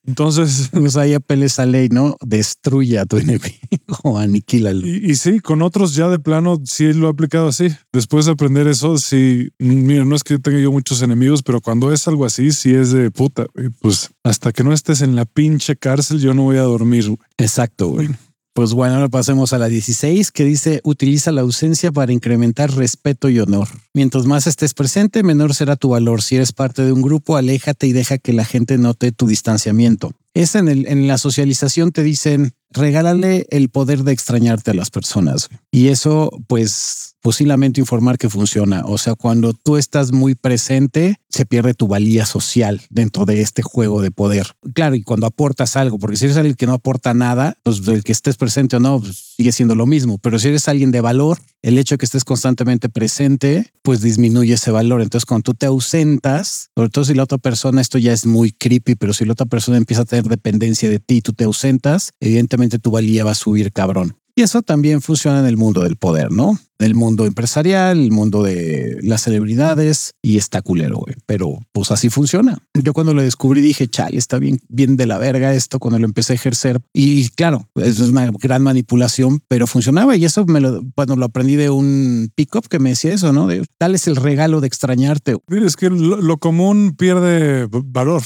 Entonces, <laughs> Pues ahí apela esa ley, ¿no? Destruye a tu enemigo <laughs> aniquílalo. Y, y sí, con otros ya de plano sí lo he aplicado así. Después de aprender eso, sí, mira, no es que tenga yo muchos enemigos, pero cuando es algo así, sí es de puta. Pues hasta que no estés en la pinche cárcel, yo no voy a dormir. Exacto, güey. Pues bueno, ahora pasemos a la 16 que dice utiliza la ausencia para incrementar respeto y honor. Mientras más estés presente, menor será tu valor. Si eres parte de un grupo, aléjate y deja que la gente note tu distanciamiento. Es en, en la socialización te dicen regálale el poder de extrañarte a las personas. Y eso, pues, posiblemente informar que funciona. O sea, cuando tú estás muy presente, se pierde tu valía social dentro de este juego de poder. Claro, y cuando aportas algo, porque si eres alguien que no aporta nada, pues el que estés presente o no, pues, sigue siendo lo mismo. Pero si eres alguien de valor, el hecho de que estés constantemente presente, pues disminuye ese valor. Entonces, cuando tú te ausentas, sobre todo si la otra persona, esto ya es muy creepy, pero si la otra persona empieza a tener dependencia de ti y tú te ausentas, evidentemente tu valía va a subir cabrón. Y eso también funciona en el mundo del poder, ¿no? El mundo empresarial, el mundo de las celebridades y está culero, güey. Pero pues así funciona. Yo cuando lo descubrí dije, chale, está bien, bien de la verga esto cuando lo empecé a ejercer. Y claro, eso es una gran manipulación, pero funcionaba. Y eso me lo, bueno, lo aprendí de un pick-up que me decía eso, ¿no? De tal es el regalo de extrañarte. Mira, es que lo, lo común pierde valor.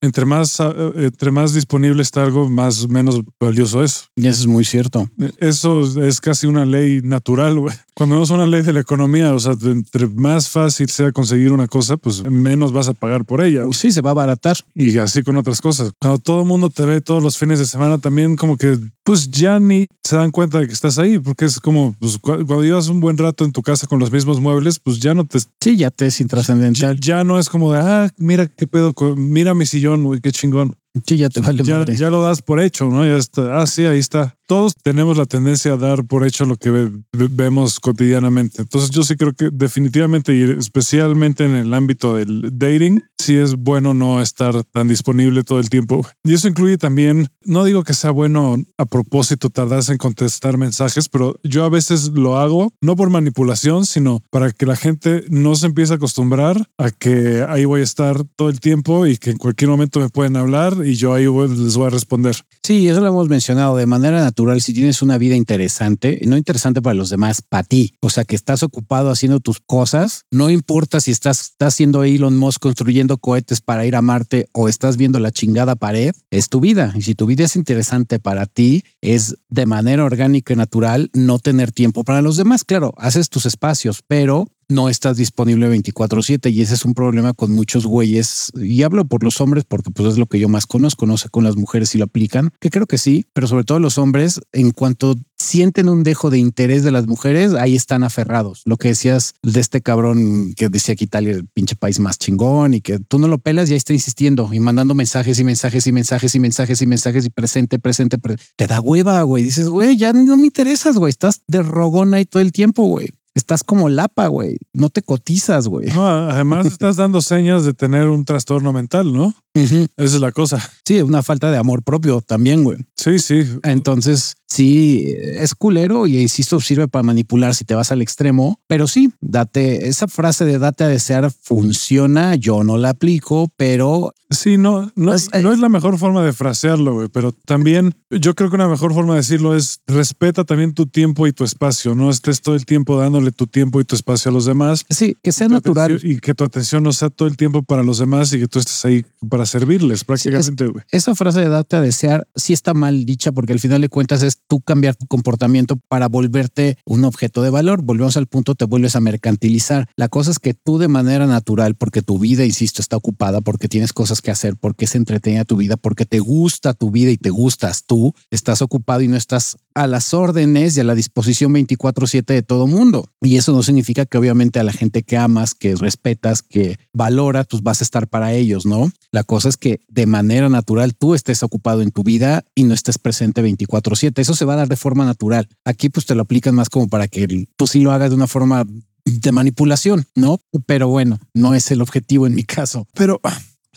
Entre más, ah, eh, entre más disponible está algo, más menos valioso es. Y eso es muy cierto. Eso es casi una ley natural, güey. Cuando vemos una ley de la economía, o sea, entre más fácil sea conseguir una cosa, pues menos vas a pagar por ella. Sí, se va a abaratar. Y así con otras cosas. Cuando todo el mundo te ve todos los fines de semana, también como que, pues ya ni se dan cuenta de que estás ahí, porque es como, pues cu- cuando llevas un buen rato en tu casa con los mismos muebles, pues ya no te, Sí, ya te es ya, intrascendental. ya no es como de, ah, mira qué pedo, mira mi sillón, güey, qué chingón. Sí, ya te vale Ya, lo das por hecho, ¿no? Ya está. Ah, sí, ahí está. Todos tenemos la tendencia a dar por hecho lo que ve- ve- vemos cotidianamente. Entonces yo sí creo que definitivamente y especialmente en el ámbito del dating, sí es bueno no estar tan disponible todo el tiempo. Y eso incluye también, no digo que sea bueno a propósito tardarse en contestar mensajes, pero yo a veces lo hago no por manipulación, sino para que la gente no se empiece a acostumbrar a que ahí voy a estar todo el tiempo y que en cualquier momento me pueden hablar y yo ahí les voy a responder. Sí, eso lo hemos mencionado de manera natural. Si tienes una vida interesante, no interesante para los demás, para ti, o sea, que estás ocupado haciendo tus cosas, no importa si estás, estás haciendo Elon Musk construyendo cohetes para ir a Marte o estás viendo la chingada pared, es tu vida. Y si tu vida es interesante para ti, es de manera orgánica y natural no tener tiempo para los demás. Claro, haces tus espacios, pero no estás disponible 24/7 y ese es un problema con muchos güeyes. Y hablo por los hombres porque pues es lo que yo más conozco, no sé con las mujeres si lo aplican, que creo que sí, pero sobre todo los hombres, en cuanto sienten un dejo de interés de las mujeres, ahí están aferrados. Lo que decías de este cabrón que decía que Italia es el pinche país más chingón y que tú no lo pelas y ahí está insistiendo y mandando mensajes y mensajes y mensajes y mensajes y mensajes y presente, presente, te da hueva, güey. Dices, güey, ya no me interesas, güey. Estás de rogona ahí todo el tiempo, güey estás como lapa, güey. No te cotizas, güey. además <laughs> estás dando señas de tener un trastorno mental, ¿no? Esa es la cosa. Sí, una falta de amor propio también, güey. Sí, sí. Entonces, sí, es culero y insisto, sirve para manipular si te vas al extremo, pero sí, date, esa frase de date a desear funciona, yo no la aplico, pero... Sí, no, no, es, no es la mejor forma de frasearlo, güey, pero también yo creo que una mejor forma de decirlo es respeta también tu tiempo y tu espacio, no estés todo el tiempo dándole tu tiempo y tu espacio a los demás. Sí, que sea natural. Y que tu atención no sea todo el tiempo para los demás y que tú estés ahí para servirles prácticamente. esa frase de date a desear sí está mal dicha porque al final de cuentas es tú cambiar tu comportamiento para volverte un objeto de valor. Volvemos al punto, te vuelves a mercantilizar. La cosa es que tú de manera natural, porque tu vida, insisto, está ocupada, porque tienes cosas que hacer, porque es entretenida tu vida, porque te gusta tu vida y te gustas tú, estás ocupado y no estás a las órdenes y a la disposición 24/7 de todo mundo. Y eso no significa que obviamente a la gente que amas, que respetas, que valora, pues vas a estar para ellos, ¿no? La cosa es que de manera natural tú estés ocupado en tu vida y no estés presente 24/7. Eso se va a dar de forma natural. Aquí pues te lo aplican más como para que tú sí lo hagas de una forma de manipulación, ¿no? Pero bueno, no es el objetivo en mi caso. Pero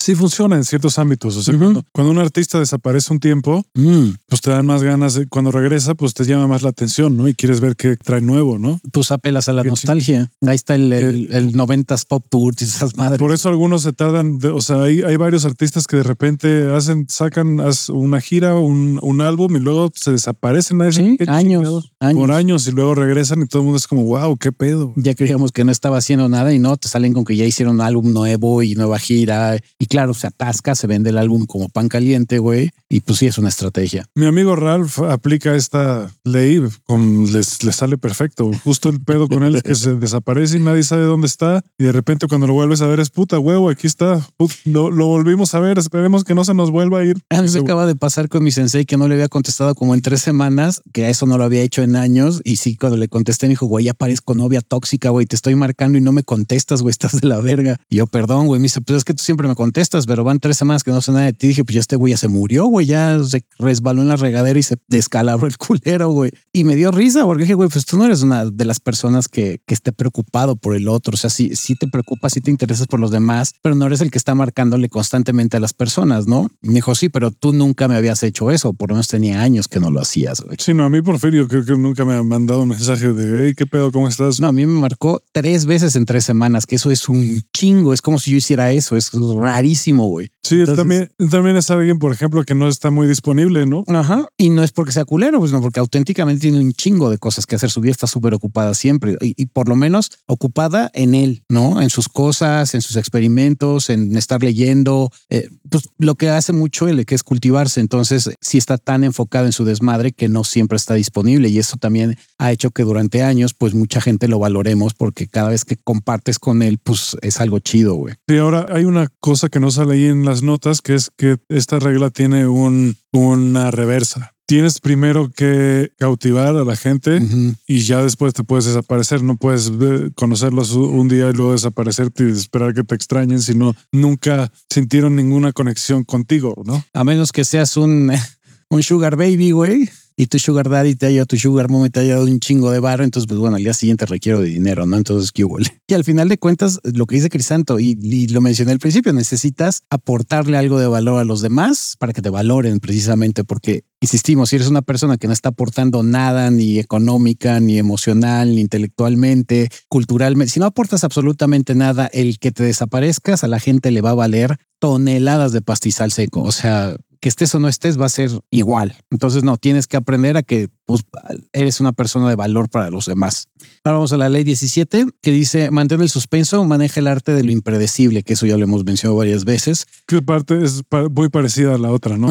sí funciona en ciertos ámbitos. O sea, cuando, un artista desaparece un tiempo, mm. pues te dan más ganas. De, cuando regresa, pues te llama más la atención, ¿no? Y quieres ver qué trae nuevo, ¿no? Pues apelas a la nostalgia. Ahí está el, el, 90s Pop Tour y esas madres. Por eso algunos se tardan. o sea, hay, hay varios artistas que de repente hacen, sacan una gira, un, un álbum y luego se desaparecen a sí, años, años, Por años y luego regresan y todo el mundo es como, wow, qué pedo. Ya creíamos que no estaba haciendo nada y no, te salen con que ya hicieron un álbum nuevo y nueva gira y claro, se atasca, se vende el álbum como pan caliente, güey. Y pues sí, es una estrategia. Mi amigo Ralph aplica esta ley, con, les, sale perfecto. Justo el pedo con él es que se <laughs> desaparece y nadie sabe dónde está. Y de repente cuando lo vuelves a ver es puta huevo, aquí está. lo, volvimos a ver, esperemos que no se nos vuelva a ir. A mí se acaba de pasar con mi sensei que no le había contestado como en tres semanas, que a eso no lo había hecho en años. Y sí, cuando le contesté me dijo, güey, ya parezco novia tóxica, güey, te estoy marcando y no me contestas, güey, estás de la verga. Y yo, perdón, güey, me dice, pues es que tú siempre me contestas, pero van tres semanas que no sé nada de ti. Dije, pues ya este güey ya se murió, güey, ya se resbaló en la regadera y se <laughs> descalabró el culero, güey. Y me dio risa porque dije, güey, pues tú no eres una de las personas que, que esté preocupado por el otro. O sea, sí, sí te preocupas, sí te interesas por los demás, pero no eres el que está marcándole constantemente a las personas, ¿no? me dijo, sí, pero tú nunca me habías hecho eso. Por lo menos tenía años que no lo hacías, güey. Sí, no, a mí Porfirio creo que nunca me ha mandado un mensaje de, hey, ¿qué pedo? ¿Cómo estás? No, a mí me marcó tres veces en tres semanas, que eso es un chingo. Es como si yo hiciera eso. Es rarísimo, güey. Sí, también, también es alguien, por ejemplo, que no está muy disponible, ¿no? Ajá. Y no es porque sea culero, pues no, porque auténticamente tiene un chingo de cosas que hacer. Su vida está súper ocupada siempre y, por lo menos ocupada en él, ¿no? En sus cosas, en sus experimentos, en estar leyendo. Eh, pues lo que hace mucho él, que es cultivarse. Entonces, sí está tan enfocado en su desmadre que no siempre está disponible. Y eso también ha hecho que durante años, pues mucha gente lo valoremos porque cada vez que compartes con él, pues es algo chido, güey. Y ahora hay una cosa que no sale ahí en la notas, que es que esta regla tiene un, una reversa. Tienes primero que cautivar a la gente y ya después te puedes desaparecer. No puedes eh, conocerlos un día y luego desaparecerte y esperar que te extrañen, sino nunca sintieron ninguna conexión contigo, ¿no? A menos que seas un, <laughs> un sugar baby, güey y tu sugar daddy te haya, tu sugar mommy te haya dado un chingo de barro, entonces pues bueno, al día siguiente requiero de dinero, ¿no? Entonces, ¿qué hubo? <laughs> Y al final de cuentas, lo que dice Crisanto, y, y, lo mencioné al principio, necesitas aportarle algo de valor a los demás para que te valoren precisamente, porque insistimos, si eres una persona que no está aportando nada, ni económica, ni emocional, ni intelectualmente, culturalmente, si no aportas absolutamente nada, el que te desaparezcas a la gente le va a valer toneladas de pastizal seco. O sea, que estés o no estés va a ser igual. Entonces, no, tienes que aprender a que pues, eres una persona de valor para los demás. Ahora vamos a la ley 17, que dice, mantén el suspenso, maneja el arte de lo impredecible, que eso ya lo hemos mencionado varias veces. Que parte es muy parecida a la otra, ¿no?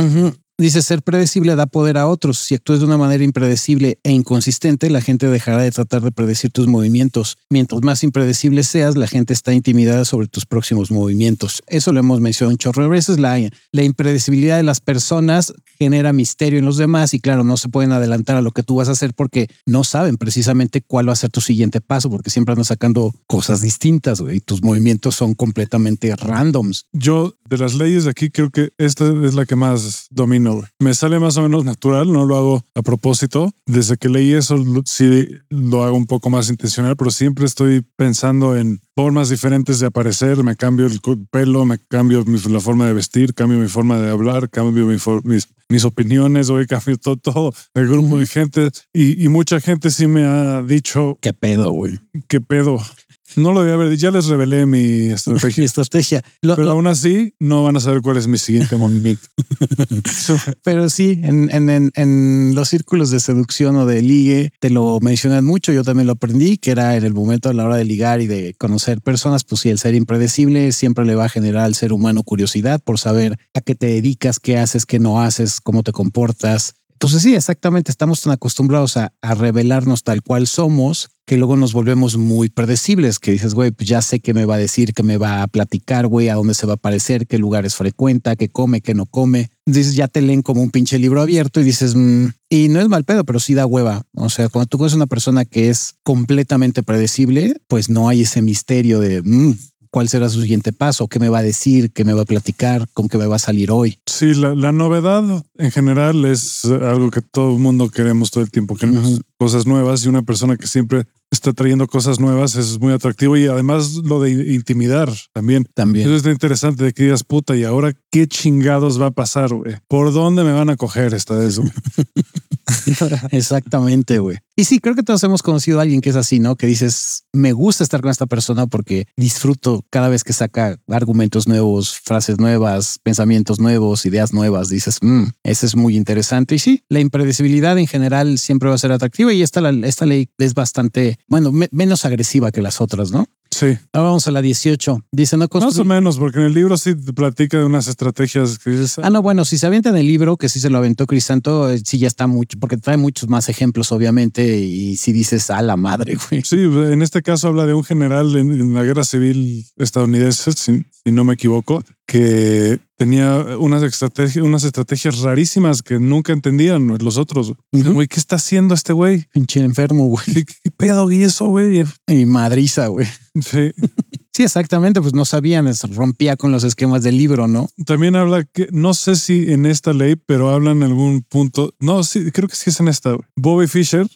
Dice ser predecible da poder a otros. Si actúas de una manera impredecible e inconsistente, la gente dejará de tratar de predecir tus movimientos. Mientras más impredecible seas, la gente está intimidada sobre tus próximos movimientos. Eso lo hemos mencionado un chorro veces. La, la impredecibilidad de las personas genera misterio en los demás y claro, no se pueden adelantar a lo que tú vas a hacer porque no saben precisamente cuál va a ser tu siguiente paso porque siempre andan sacando cosas distintas y tus movimientos son completamente randoms. Yo de las leyes de aquí creo que esta es la que más domino. Me sale más o menos natural, no lo hago a propósito. Desde que leí eso sí lo hago un poco más intencional, pero siempre estoy pensando en formas diferentes de aparecer, me cambio el pelo, me cambio la forma de vestir, cambio mi forma de hablar, cambio mis, mis, opiniones, hoy cambio todo, todo el grupo de gente y, y mucha gente sí me ha dicho... ¿Qué pedo, güey? ¿Qué pedo? No lo debía haber Ya les revelé mi <laughs> estrategia. estrategia. Pero aún así, no van a saber cuál es mi siguiente movimiento. <laughs> Pero sí, en, en, en, los círculos de seducción o de ligue, te lo mencionan mucho. Yo también lo aprendí, que era en el momento a la hora de ligar y de conocer personas. Pues sí, el ser impredecible siempre le va a generar al ser humano curiosidad por saber a qué te dedicas, qué haces, qué no haces, cómo te comportas. Entonces sí, exactamente, estamos tan acostumbrados a, revelarnos tal cual somos que luego nos volvemos muy predecibles, que dices, güey, pues ya sé qué me va a decir, qué me va a platicar, güey, a dónde se va a aparecer, qué lugares frecuenta, qué come, qué no come. Dices, ya te leen como un pinche libro abierto y dices, mm", y no es mal pedo, pero sí da hueva. O sea, cuando tú conoces una persona que es completamente predecible, pues no hay ese misterio de, mm, cuál será su siguiente paso, qué me va a decir, qué me va a platicar, con qué me va a salir hoy. Sí, la, novedad en general es algo que todo el mundo queremos todo el tiempo, queremos cosas nuevas y una persona que siempre está trayendo cosas nuevas es muy atractivo y además lo de intimidar también. También. Eso es interesante de que digas puta y ahora qué chingados va a pasar, güey. ¿Por dónde me van a coger esta vez? <laughs> Exactamente, güey. Y sí, creo que todos hemos conocido a alguien que es así, ¿no? Que dices, me gusta estar con esta persona porque disfruto cada vez que saca argumentos nuevos, frases nuevas, pensamientos nuevos, ideas nuevas. Dices, mmm, ese es muy interesante. Y sí, la impredecibilidad en general siempre va a ser atractiva y esta, esta ley es bastante, bueno, menos agresiva que las otras, ¿no? Sí. Ahora vamos a la 18. Dice no Más o menos, porque en el libro sí te platica de unas estrategias que dices. Ah, no, bueno, si se avienta en el libro, que sí se lo aventó Crisanto, eh, sí ya está mucho, porque trae muchos más ejemplos, obviamente, y si dices a la madre, güey. Sí, en este caso habla de un general en, la guerra civil estadounidense, si no me equivoco, que tenía unas estrategias, unas estrategias rarísimas que nunca entendían los otros. Güey, ¿qué está haciendo este güey? Pinche enfermo, güey. ¿Qué, pedo y eso, güey? Y madriza, güey. Sí. <laughs> Sí, exactamente, pues no sabían, rompía con los esquemas del libro, ¿no? También habla que, no sé si en esta ley, pero habla en algún punto, no, sí, creo que sí es en esta. Bobby Fischer,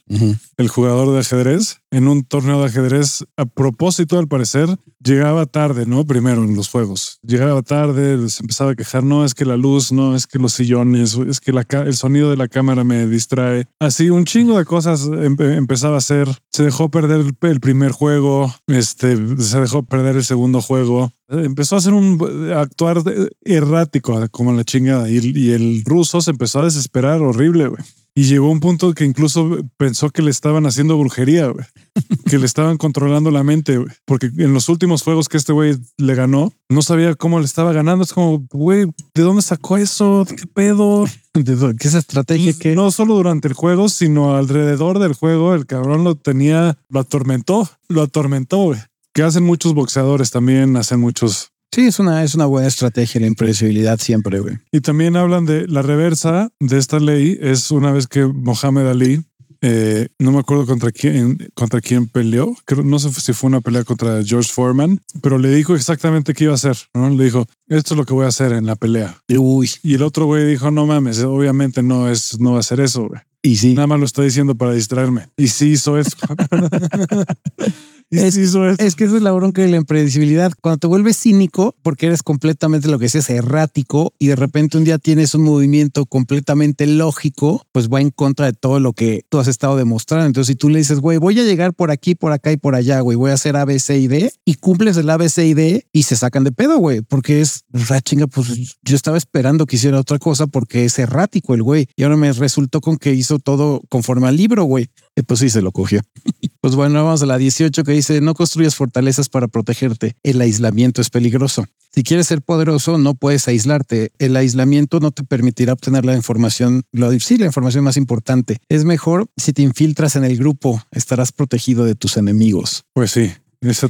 el jugador de ajedrez, en un torneo de ajedrez, a propósito al parecer, llegaba tarde, ¿no? Primero en los juegos. Llegaba tarde, se empezaba a quejar, no, es que la luz, no, es que los sillones, es que el sonido de la cámara me distrae. Así un chingo de cosas empezaba a hacer. Se dejó perder el primer juego, este, se dejó perder el segundo juego. Empezó a hacer un actuar errático como la chingada y, el ruso se empezó a desesperar horrible, güey. Y llegó un punto que incluso pensó que le estaban haciendo brujería, <laughs> que le estaban controlando la mente. Porque en los últimos juegos que este güey le ganó, no sabía cómo le estaba ganando. Es como, güey, ¿de dónde sacó eso? ¿Qué pedo? <laughs> ¿De qué estrategia que no solo durante el juego, sino alrededor del juego, el cabrón lo tenía, lo atormentó, lo atormentó, güey que hacen muchos boxeadores también, hacen muchos. Sí, es una, es una buena estrategia la impredecibilidad siempre, güey. Y también hablan de la reversa de esta ley, es una vez que Mohamed Ali, eh, no me acuerdo contra quién, contra quién peleó, Creo, no sé si fue una pelea contra George Foreman, pero le dijo exactamente qué iba a hacer, ¿no? Le dijo, esto es lo que voy a hacer en la pelea. Uy. Y el otro güey dijo, no mames, obviamente no es, no va a hacer eso, güey. Y sí. Nada más lo está diciendo para distraerme. Y sí hizo eso. <laughs> Es, es, que eso es la bronca de la impredecibilidad. Cuando te vuelves cínico, porque eres completamente lo que es errático y de repente un día tienes un movimiento completamente lógico, pues va en contra de todo lo que tú has estado demostrando. Entonces, si tú le dices, güey, voy a llegar por aquí, por acá y por allá, güey, voy a hacer A, B, C y D y cumples el A, B, C y D y se sacan de pedo, güey, porque es, ah, chinga, pues yo estaba esperando que hiciera otra cosa porque es errático el güey y ahora me resultó con que hizo todo conforme al libro, güey. Pues sí, se lo cogió. <laughs> Pues bueno, vamos a la 18 que dice, no construyas fortalezas para protegerte. El aislamiento es peligroso. Si quieres ser poderoso, no puedes aislarte. El aislamiento no te permitirá obtener la información, lo, sí, la información más importante. Es mejor si te infiltras en el grupo, estarás protegido de tus enemigos. Pues sí,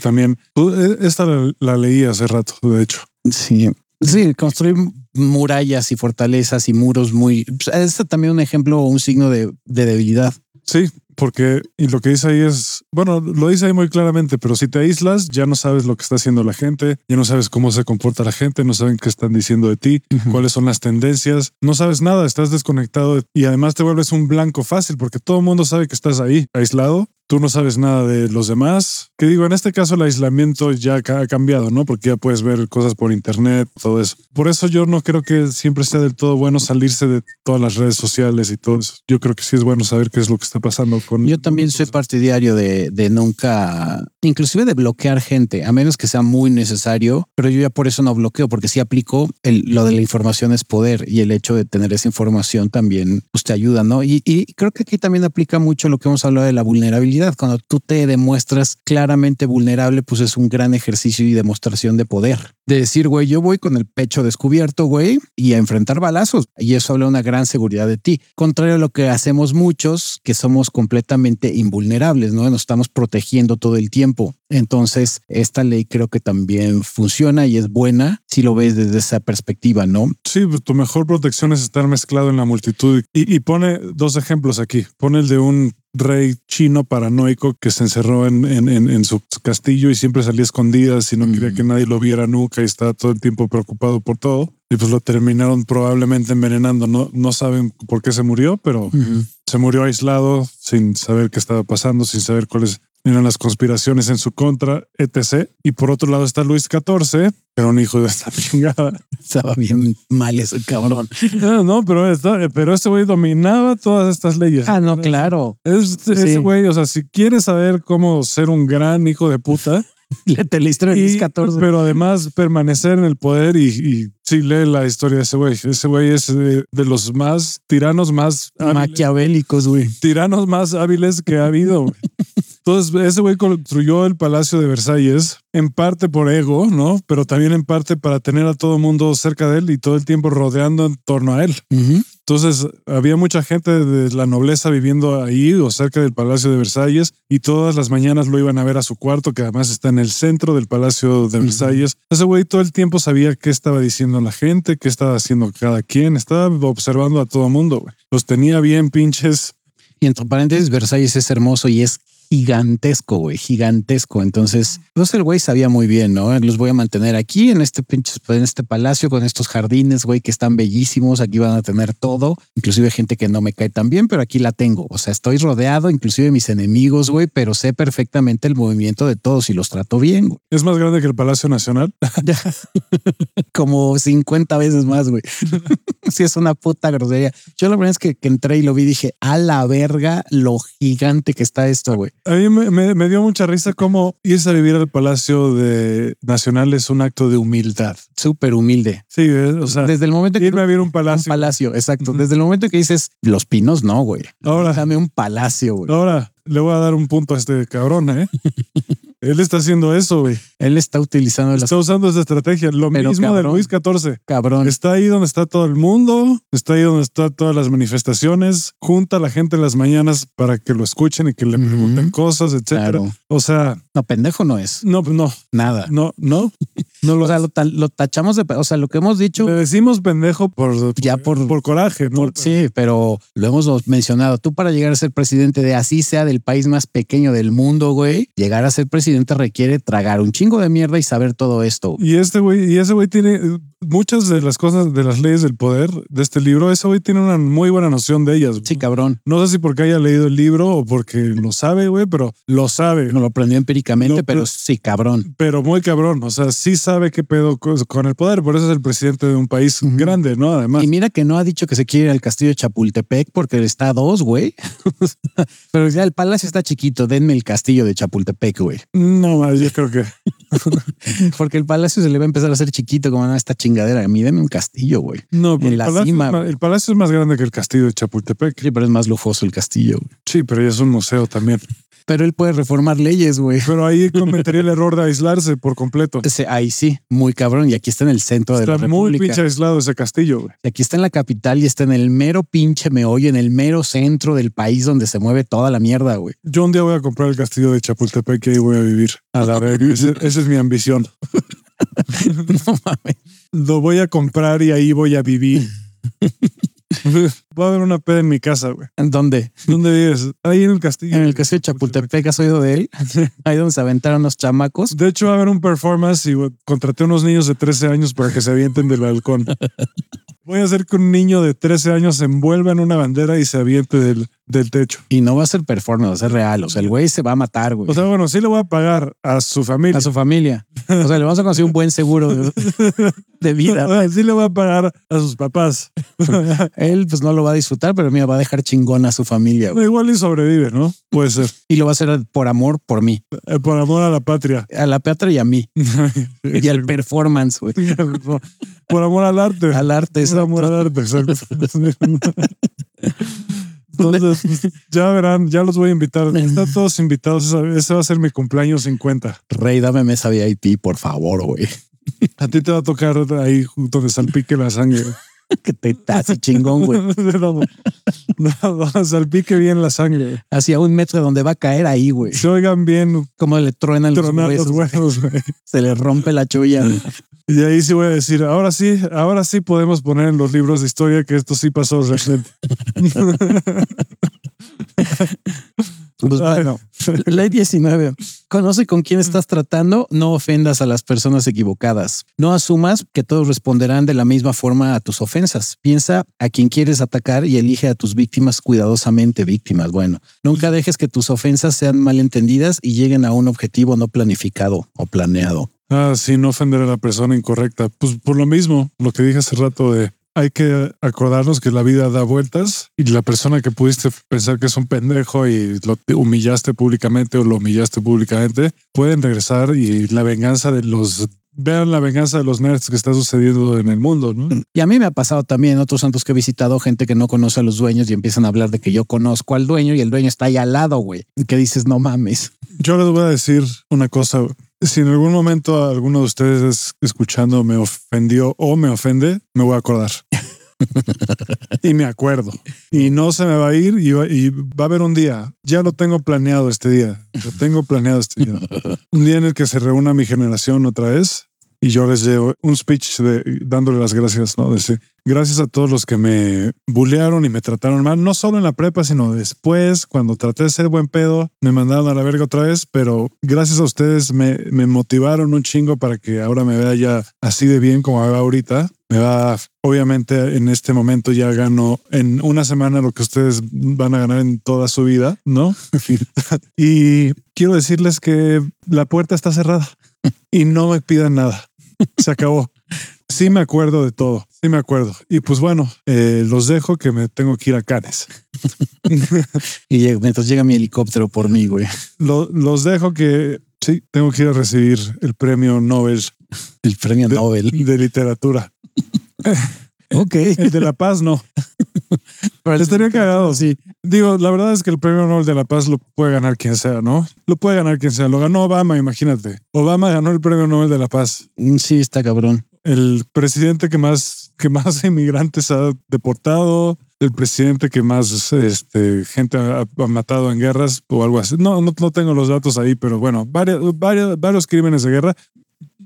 también. e, Esta la, la leí hace rato, de hecho. Sí. Sí, construir murallas y fortalezas y muros muy... Es también un ejemplo o un signo de, de debilidad. Sí, porque y lo que dice ahí es, bueno, lo dice ahí muy claramente, pero si te aíslas, ya no sabes lo que está haciendo la gente, ya no sabes cómo se comporta la gente, no saben qué están diciendo de ti, cuáles son las tendencias, no sabes nada, estás desconectado y además te vuelves un blanco fácil porque todo el mundo sabe que estás ahí, aislado. Tú no sabes nada de los demás. Que digo, en este caso el aislamiento ya ha cambiado, ¿no? Porque ya puedes ver cosas por internet, todo eso. Por eso yo no creo que siempre sea del todo bueno salirse de todas las redes sociales y todo eso. Yo creo que sí es bueno saber qué es lo que está pasando con... Yo también soy partidario de, de nunca, inclusive de bloquear gente, a menos que sea muy necesario, pero yo ya por eso no bloqueo, porque sí aplico el, lo de la información es poder y el hecho de tener esa información también pues, te ayuda, ¿no? Y, y creo que aquí también aplica mucho lo que hemos hablado de la vulnerabilidad. Cuando tú te demuestras claramente vulnerable, pues es un gran ejercicio y demostración de poder. De decir, güey, yo voy con el pecho descubierto, güey, y a enfrentar balazos. Y eso habla de una gran seguridad de ti. Contrario a lo que hacemos muchos, que somos completamente invulnerables, ¿no? Nos estamos protegiendo todo el tiempo. Entonces, esta ley creo que también funciona y es buena si lo ves desde esa perspectiva, ¿no? Sí, pues tu mejor protección es estar mezclado en la multitud. Y, y pone dos ejemplos aquí. Pone el de un rey chino paranoico que se encerró en, en, en- en su castillo y siempre salía a escondidas y no quería que nadie lo viera nunca y estaba todo el tiempo preocupado por todo. Y pues lo terminaron probablemente envenenando. No, no saben por qué se murió, pero se murió aislado sin saber qué estaba pasando, sin saber cuáles eran las conspiraciones en su contra, etc. Y por otro lado está Luis XIV, que era un hijo de esta <laughs> chingada. Estaba bien mal ese cabrón. No, no, pero, está- pero este güey dominaba todas estas leyes. Ah, no, claro. Es, ese güey, o sea, si quieres saber cómo ser un gran hijo de puta, <laughs> Léete la historia de Luis XIV. pero además permanecer en el poder y, y sí lee la historia de ese güey. Ese güey es de, de los más tiranos más hábiles- Maquiavélicos, güey. tiranos más hábiles que ha habido. Entonces, ese güey construyó el Palacio de Versalles en parte por ego, ¿no? Pero también en parte para tener a todo el mundo cerca de él y todo el tiempo rodeando en torno a él. Entonces, había mucha gente de la nobleza viviendo ahí o cerca del Palacio de Versalles y todas las mañanas lo iban a ver a su cuarto, que además está en el centro del Palacio de. Versalles. Ese güey todo el tiempo sabía qué estaba diciendo la gente, qué estaba haciendo cada quien, estaba observando a todo mundo, güey. Los tenía bien pinches Y entre paréntesis, Versalles es hermoso y es gigantesco, güey, gigantesco. Entonces, pues el güey sabía muy bien, ¿no? Los voy a mantener aquí en este pinche, en este palacio con estos jardines, güey, que están bellísimos. Aquí van a tener todo, inclusive gente que no me cae tan bien, pero aquí la tengo. O sea, estoy rodeado, inclusive de mis enemigos, güey, pero sé perfectamente el movimiento de todos y los trato bien, güey. Es más grande que el Palacio Nacional. <laughs> como 50 veces más, güey. <laughs> sí, es una puta grosería. Yo la verdad es que, que entré y lo vi, dije, a la verga lo gigante que está esto, güey. A mí me, me- me dio mucha risa cómo irse a vivir al Palacio de Nacional es un acto de humildad. Súper humilde. Sí, o sea, Desde el momento que irme a vivir un un palacio. palacio, exacto. Desde el momento que dices los pinos, no, güey. Ahora, Dame un palacio, güey. ahora le voy a dar un punto a este cabrón, ¿eh? <laughs> Él está haciendo eso, güey. Él está utilizando las Está usando esa estrategia. Lo Pero mismo de cabrón. Luis XIV. cabrón. Está ahí donde está todo el mundo, está ahí donde están todas las manifestaciones, junta a la gente en las mañanas para que lo escuchen y que le pregunten cosas, etcétera. Claro. O sea, No, pendejo no es. no, no, Nada. no, no, no lo, O sea, lo, ta- lo tachamos de, o sea, lo que hemos dicho le decimos pendejo por, Ya por- por coraje, ¿no? Sí, pero lo hemos mencionado. Tú para llegar a ser presidente de así sea del país más pequeño del mundo, güey, llegar a ser presidente requiere tragar un chingo de mierda y saber todo esto. Y este güey, y ese güey tiene muchas de las cosas de las leyes del poder de este libro. Ese güey tiene una muy buena noción de ellas. Sí, cabrón. No sé si porque haya leído el libro o porque lo sabe, güey, pero lo sabe. No lo aprendió empíricamente, Lo- pero sí, cabrón. Pero muy cabrón. O sea, sí sabe qué pedo co- con el poder, por eso es el presidente de un país grande, ¿no? Además. Y mira que no ha dicho que se quiere ir al castillo de Chapultepec porque está a dos, güey. <laughs> Pero ya el palacio está chiquito. Denme el castillo de Chapultepec, güey. No, yo creo que <laughs> Porque el palacio se le va a empezar a hacer chiquito como "Ah, esta chingadera. A mí denme un castillo, güey. no. pero En el, la palacio cima. es más, el palacio es más grande que el castillo de Chapultepec. Sí, pero es más lujoso el castillo. güey. Sí, pero ya es un museo también. Pero él puede reformar leyes, güey. Pero ahí <laughs> cometería el error de aislarse por completo. Ahí sí, muy cabrón. Y aquí está en el centro de Está la muy República. pinche aislado ese castillo, güey. Y aquí está en la capital y está en el mero pinche meollo, en el mero centro del país donde se mueve toda la mierda, güey. Yo un día voy a comprar el castillo de Chapultepec y ahí voy a vivir. A la. <laughs> Ese- Esa es mi ambición. <laughs> No mames. Lo voy a comprar y ahí voy a vivir. <laughs> <laughs> Va a haber una peda en mi casa, güey. ¿En ¿Dónde? ¿Dónde vives? Ahí en el castillo. En el castillo de Chapultepec, ¿has oído de él? <laughs> Ahí donde se aventaron los chamacos. De hecho, va a haber un performance y contraté unos niños de 13 años para que se avienten del balcón. <laughs> Voy a hacer que un niño de 13 años se envuelva en una bandera y se aviente del, del techo. Y no va a ser performance, va a ser real. O sea, el güey se va a matar, güey. O sea, bueno, sí le voy a pagar a su familia. a su familia. O sea, le vamos a conseguir un buen seguro de, de vida. O <laughs> sea, sí le voy a pagar a sus papás. <laughs> Él pues no lo va a disfrutar, pero mira, va a dejar chingón a su familia. güey. Igual y sobrevive, ¿no? Puede ser. Y lo va a hacer por amor, por mí. Eh, Por amor a la patria. A la Petra y a mí. <laughs> Y al performance, güey. por, por amor al arte. Al arte. Por amor al arte, exacto. Entonces, pues, ya verán, ya los voy a invitar. <laughs> Están todos invitados. Ese- va a ser mi cumpleaños 50. Rey, dame mesa VIP, por favor, güey. A ti te va a tocar ahí donde salpique la sangre. <laughs> Que te así chingón, güey. <laughs> Salpique bien la sangre. Hacia un metro de donde va a caer ahí, güey. Se oigan bien Como le truenan los huesos. huevos. güey. <laughs> Se le rompe la chulla. Y ahí sí voy a decir, ahora sí, ahora sí podemos poner en los libros de historia que esto sí pasó realmente. Pues bueno, <laughs> ley 19. Conoce con quién estás tratando, no ofendas a las personas equivocadas. No asumas que todos responderán de la misma forma a tus ofensas. Piensa a quién quieres atacar y elige a tus víctimas cuidadosamente, víctimas. Bueno, nunca dejes que tus ofensas sean malentendidas y lleguen a un objetivo no planificado o planeado. Ah, sí, no ofender a la persona incorrecta. Pues por lo mismo, lo que dije hace rato de hay que acordarnos que la vida da vueltas y la persona que pudiste pensar que es un pendejo y lo humillaste públicamente o lo humillaste públicamente, pueden regresar y la venganza de los... Vean la venganza de los nerds que está sucediendo en el mundo, ¿no? Y a mí me ha pasado también en otros santos que he visitado gente que no conoce a los dueños y empiezan a hablar de que yo conozco al dueño y el dueño está ahí al lado, güey. Que dices, no mames. Yo les voy a decir una cosa. Si en algún momento alguno de ustedes escuchando me ofendió o me ofende, me voy a acordar. <laughs> y me acuerdo. Y no se me va a ir y va, y va a haber un día. Ya lo tengo planeado este día. Lo tengo planeado este día. <laughs> Un día en el que se reúna mi generación otra vez y yo les llevo un speech de, dándole las gracias, ¿no? Decir, gracias a todos los que me bullearon y me trataron mal, no solo en la prepa, sino después, cuando traté de ser buen pedo, me mandaron a la verga otra vez, pero gracias a ustedes me, me motivaron un chingo para que ahora me vea ya así de bien como me va ahorita. Me va, obviamente en este momento ya gano en una semana lo que ustedes van a ganar en toda su vida, ¿no? <laughs> y quiero decirles que la puerta está cerrada y no me pidan nada. Se acabó. Sí me acuerdo de todo. Sí me acuerdo. Y pues bueno, eh, los dejo que me tengo que ir a Canes. <laughs> Y mientras llega mi helicóptero por mí, güey. Lo- los dejo que sí, tengo que ir a recibir el premio Nobel El premio Nobel. de literatura. <laughs> Ok. El de la paz no. Estaría cagado. Sí. Digo, la verdad es que el premio Nobel de la Paz lo puede ganar quien sea, ¿no? Lo puede ganar quien sea. Lo ganó Obama, imagínate. Obama ganó el premio Nobel de la Paz. Mm, Sí, está cabrón. El presidente que más, que más <laughs> inmigrantes ha deportado, el presidente que más este, gente ha, ha matado en guerras o algo así. No, no, no tengo los datos ahí, pero bueno, varios, varios, varios crímenes de guerra.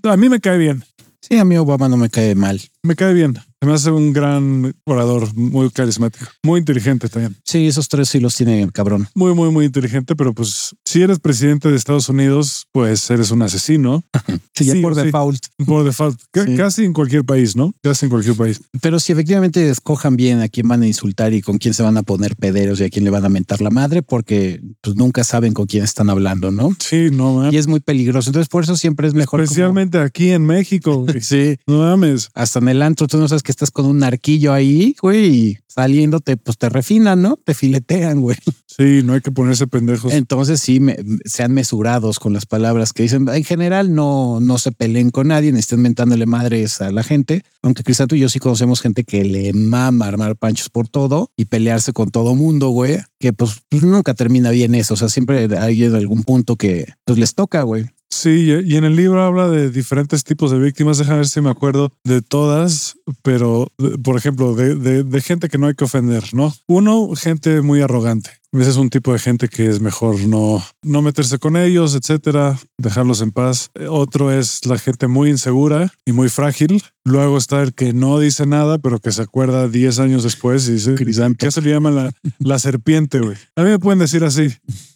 A mí me cae bien. Sí, a mí Obama no me cae mal. me cae bien. Se me hace un gran orador, muy carismático, muy inteligente también. Sí, esos tres sí los tiene el cabrón. Muy, muy, muy inteligente, pero pues si eres presidente de Estados Unidos, pues eres un asesino. <laughs> Sí, ya Sí, por sí. default. Por default, casi en cualquier país, ¿no? Casi en cualquier país. Pero si efectivamente escojan bien a quién van a insultar y con quién se van a poner pederos y a quién le van a mentar la madre, porque pues nunca saben con quién están hablando, ¿no? Sí, no mames. Y es muy peligroso. Entonces, por eso siempre es mejor. como- Especialmente aquí en México. <laughs> Sí. No mames. Hasta en el antro, tú no sabes que estás con un narquillo ahí, güey, y saliéndote, pues te refinan, ¿no? Te filetean, güey. Sí, no hay que ponerse pendejos. Entonces sí, me- sean mesurados con las palabras que dicen. En general, no, no se peleen con nadie, ni estén mentándole madres a la gente. Aunque tú y yo sí conocemos gente que le mama armar panchos por todo y pelearse con todo mundo, güey, que pues, pues, nunca termina bien eso. O sea, siempre hay en algún punto que pues les toca, güey. Sí, y en el libro habla de diferentes tipos de víctimas. Déjame ver si me acuerdo de todas, pero por ejemplo, de, de- de gente que no hay que ofender, ¿no? Uno, gente muy arrogante. Ese es un tipo de gente que es mejor no, no meterse con ellos, etcétera, dejarlos en paz. Otro es la gente muy insegura y muy frágil. Luego está el que no dice nada, pero que se acuerda 10 años después y dice, ¿qué se le llama la, la serpiente, güey? A mí me pueden decir así,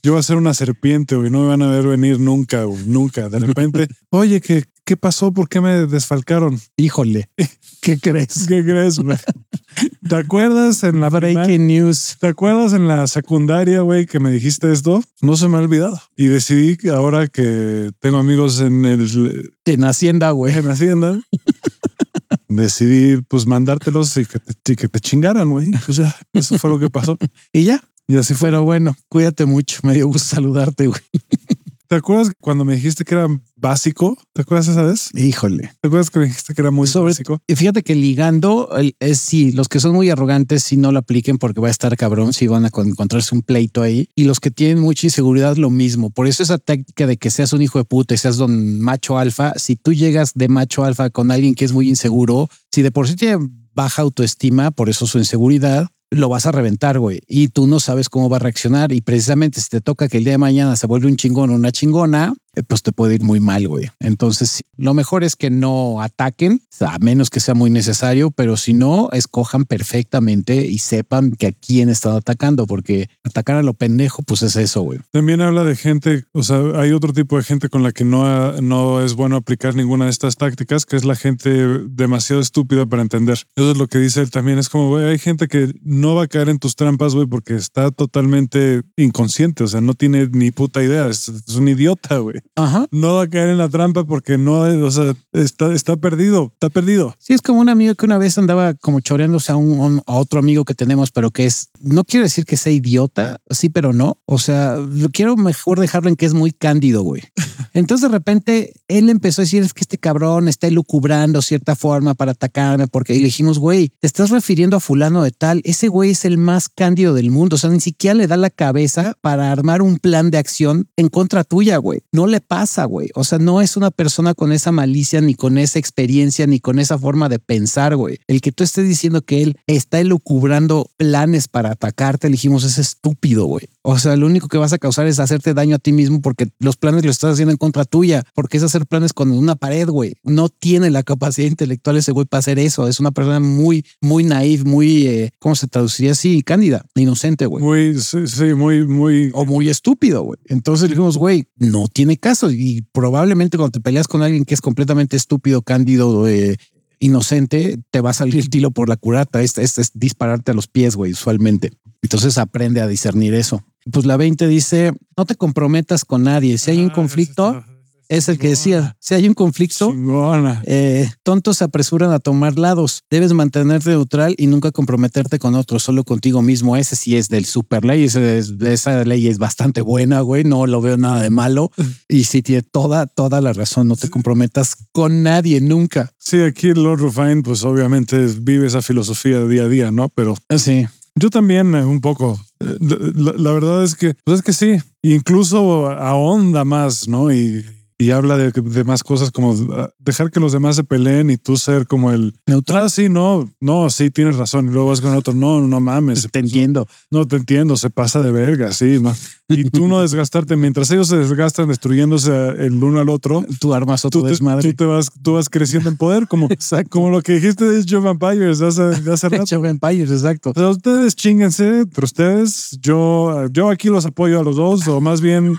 yo voy a ser una serpiente, güey, no me van a ver venir nunca, güey, nunca. De repente, oye, ¿qué, ¿qué pasó? ¿Por qué me desfalcaron? Híjole, ¿qué crees? ¿Qué crees, güey? <laughs> ¿Te acuerdas en la primaria? Breaking news. ¿Te acuerdas en la secundaria, güey, que me dijiste esto? No se me ha olvidado. Y decidí que ahora que tengo amigos en el En Hacienda, güey. en Hacienda, <laughs> decidí pues mandártelos y que te, y que te chingaran, güey. Pues ya, eso fue lo que pasó. <laughs> Y ya. Y así fue. Pero bueno, cuídate mucho. Me dio gusto saludarte, güey. ¿Te acuerdas cuando me dijiste que era básico? ¿Te acuerdas esa vez? Híjole. ¿Te acuerdas que me dijiste que era muy Sobre- básico? Y fíjate que ligando es sí, los que son muy arrogantes sí no lo apliquen porque va a estar cabrón, si van a con- encontrarse un pleito ahí. Y los que tienen mucha inseguridad, lo mismo. Por eso esa táctica de que seas un hijo de puta y seas don macho alfa, si tú llegas de macho alfa con alguien que es muy inseguro, si de por sí tiene baja autoestima, por eso su inseguridad, lo vas a reventar, güey. Y tú no sabes cómo va a reaccionar. Y precisamente si te toca que el día de mañana se vuelve un chingón o una chingona, pues te puede ir muy mal, güey. Entonces, lo mejor es que no ataquen, a menos que sea muy necesario, pero si no, escojan perfectamente y sepan que a quién están atacando, porque atacar a lo pendejo, pues es eso, güey. También habla de gente, o sea, hay otro tipo de gente con la que no, no es bueno aplicar ninguna de estas tácticas, que es la gente demasiado estúpida para entender. Eso es lo que dice él también. Es como, güey, hay gente que no va a caer en tus trampas, güey, porque está totalmente inconsciente, o sea, no tiene ni puta idea, es un idiota, güey. Ajá. No va a caer en la trampa porque no, o sea, está, está perdido, está perdido. Sí, es como un amigo que una vez andaba como choreándose a, un, a otro amigo que tenemos, pero que es, no quiero decir que sea idiota, sí, pero no. O sea, lo quiero mejor dejarlo en que es muy cándido, güey. <laughs> Entonces de repente él empezó a decir, es que este cabrón está elucubrando cierta forma para atacarme, porque le dijimos, güey, te estás refiriendo a fulano de tal, ese güey es el más cándido del mundo, o sea, ni siquiera le da la cabeza para armar un plan de acción en contra tuya, güey. No le pasa, güey. O sea, no es una persona con esa malicia, ni con esa experiencia, ni con esa forma de pensar, güey. El que tú estés diciendo que él está elucubrando planes para atacarte, le dijimos, es estúpido, güey. O sea, lo único que vas a causar es hacerte daño a ti mismo porque los planes los estás haciendo en contra tuya, porque es hacer planes con una pared, güey. No tiene la capacidad intelectual ese güey para hacer eso. Es una persona muy, muy naive, muy, eh, ¿cómo se traduciría así? Cándida, inocente, güey Muy, sí, sí, muy, muy. o muy estúpido, güey. Entonces dijimos, güey, no tiene caso. Y probablemente cuando te peleas con alguien que es completamente estúpido, cándido, eh, inocente, te va a salir el tiro por la curata. Este, este es dispararte a los pies, güey, usualmente. Entonces aprende a discernir eso. Pues la 20 dice, no te comprometas con nadie. Si hay un Ah, conflicto, es el que decía, si hay un conflicto, eh, tontos se apresuran a tomar lados. Debes mantenerte neutral y nunca comprometerte con otros, solo contigo mismo. Ese sí es del super ley. Ese es- esa ley es bastante buena, güey. No lo veo nada de malo. <laughs> Y sí tiene toda, toda la razón. No te comprometas con nadie nunca. Sí, aquí Lord Rufine, pues obviamente vive esa filosofía de día a día, ¿no? Pero Sí. yo también eh, un poco. Eh, La, la verdad es que, pues es que sí, incluso ahonda más, ¿no? Y, y habla de, de más cosas como uh, dejar que los demás se peleen y tú ser como el Neutral. Ah, sí, no, no, sí, tienes razón. Y luego vas con otro, no, no mames. Te entiendo. No te entiendo, se pasa de verga, sí. no. Y tú no desgastarte mientras ellos se desgastan destruyéndose el uno al otro. Tú armas otro Tú te, desmadre. tú te vas, tú vas creciendo en poder, como, Exacto. como lo que dijiste de Joe Vampires hace, hace <laughs> rato. Age of Empires, exacto. O sea, ustedes chinguense, pero ustedes, yo, yo aquí los apoyo a los dos, o más bien,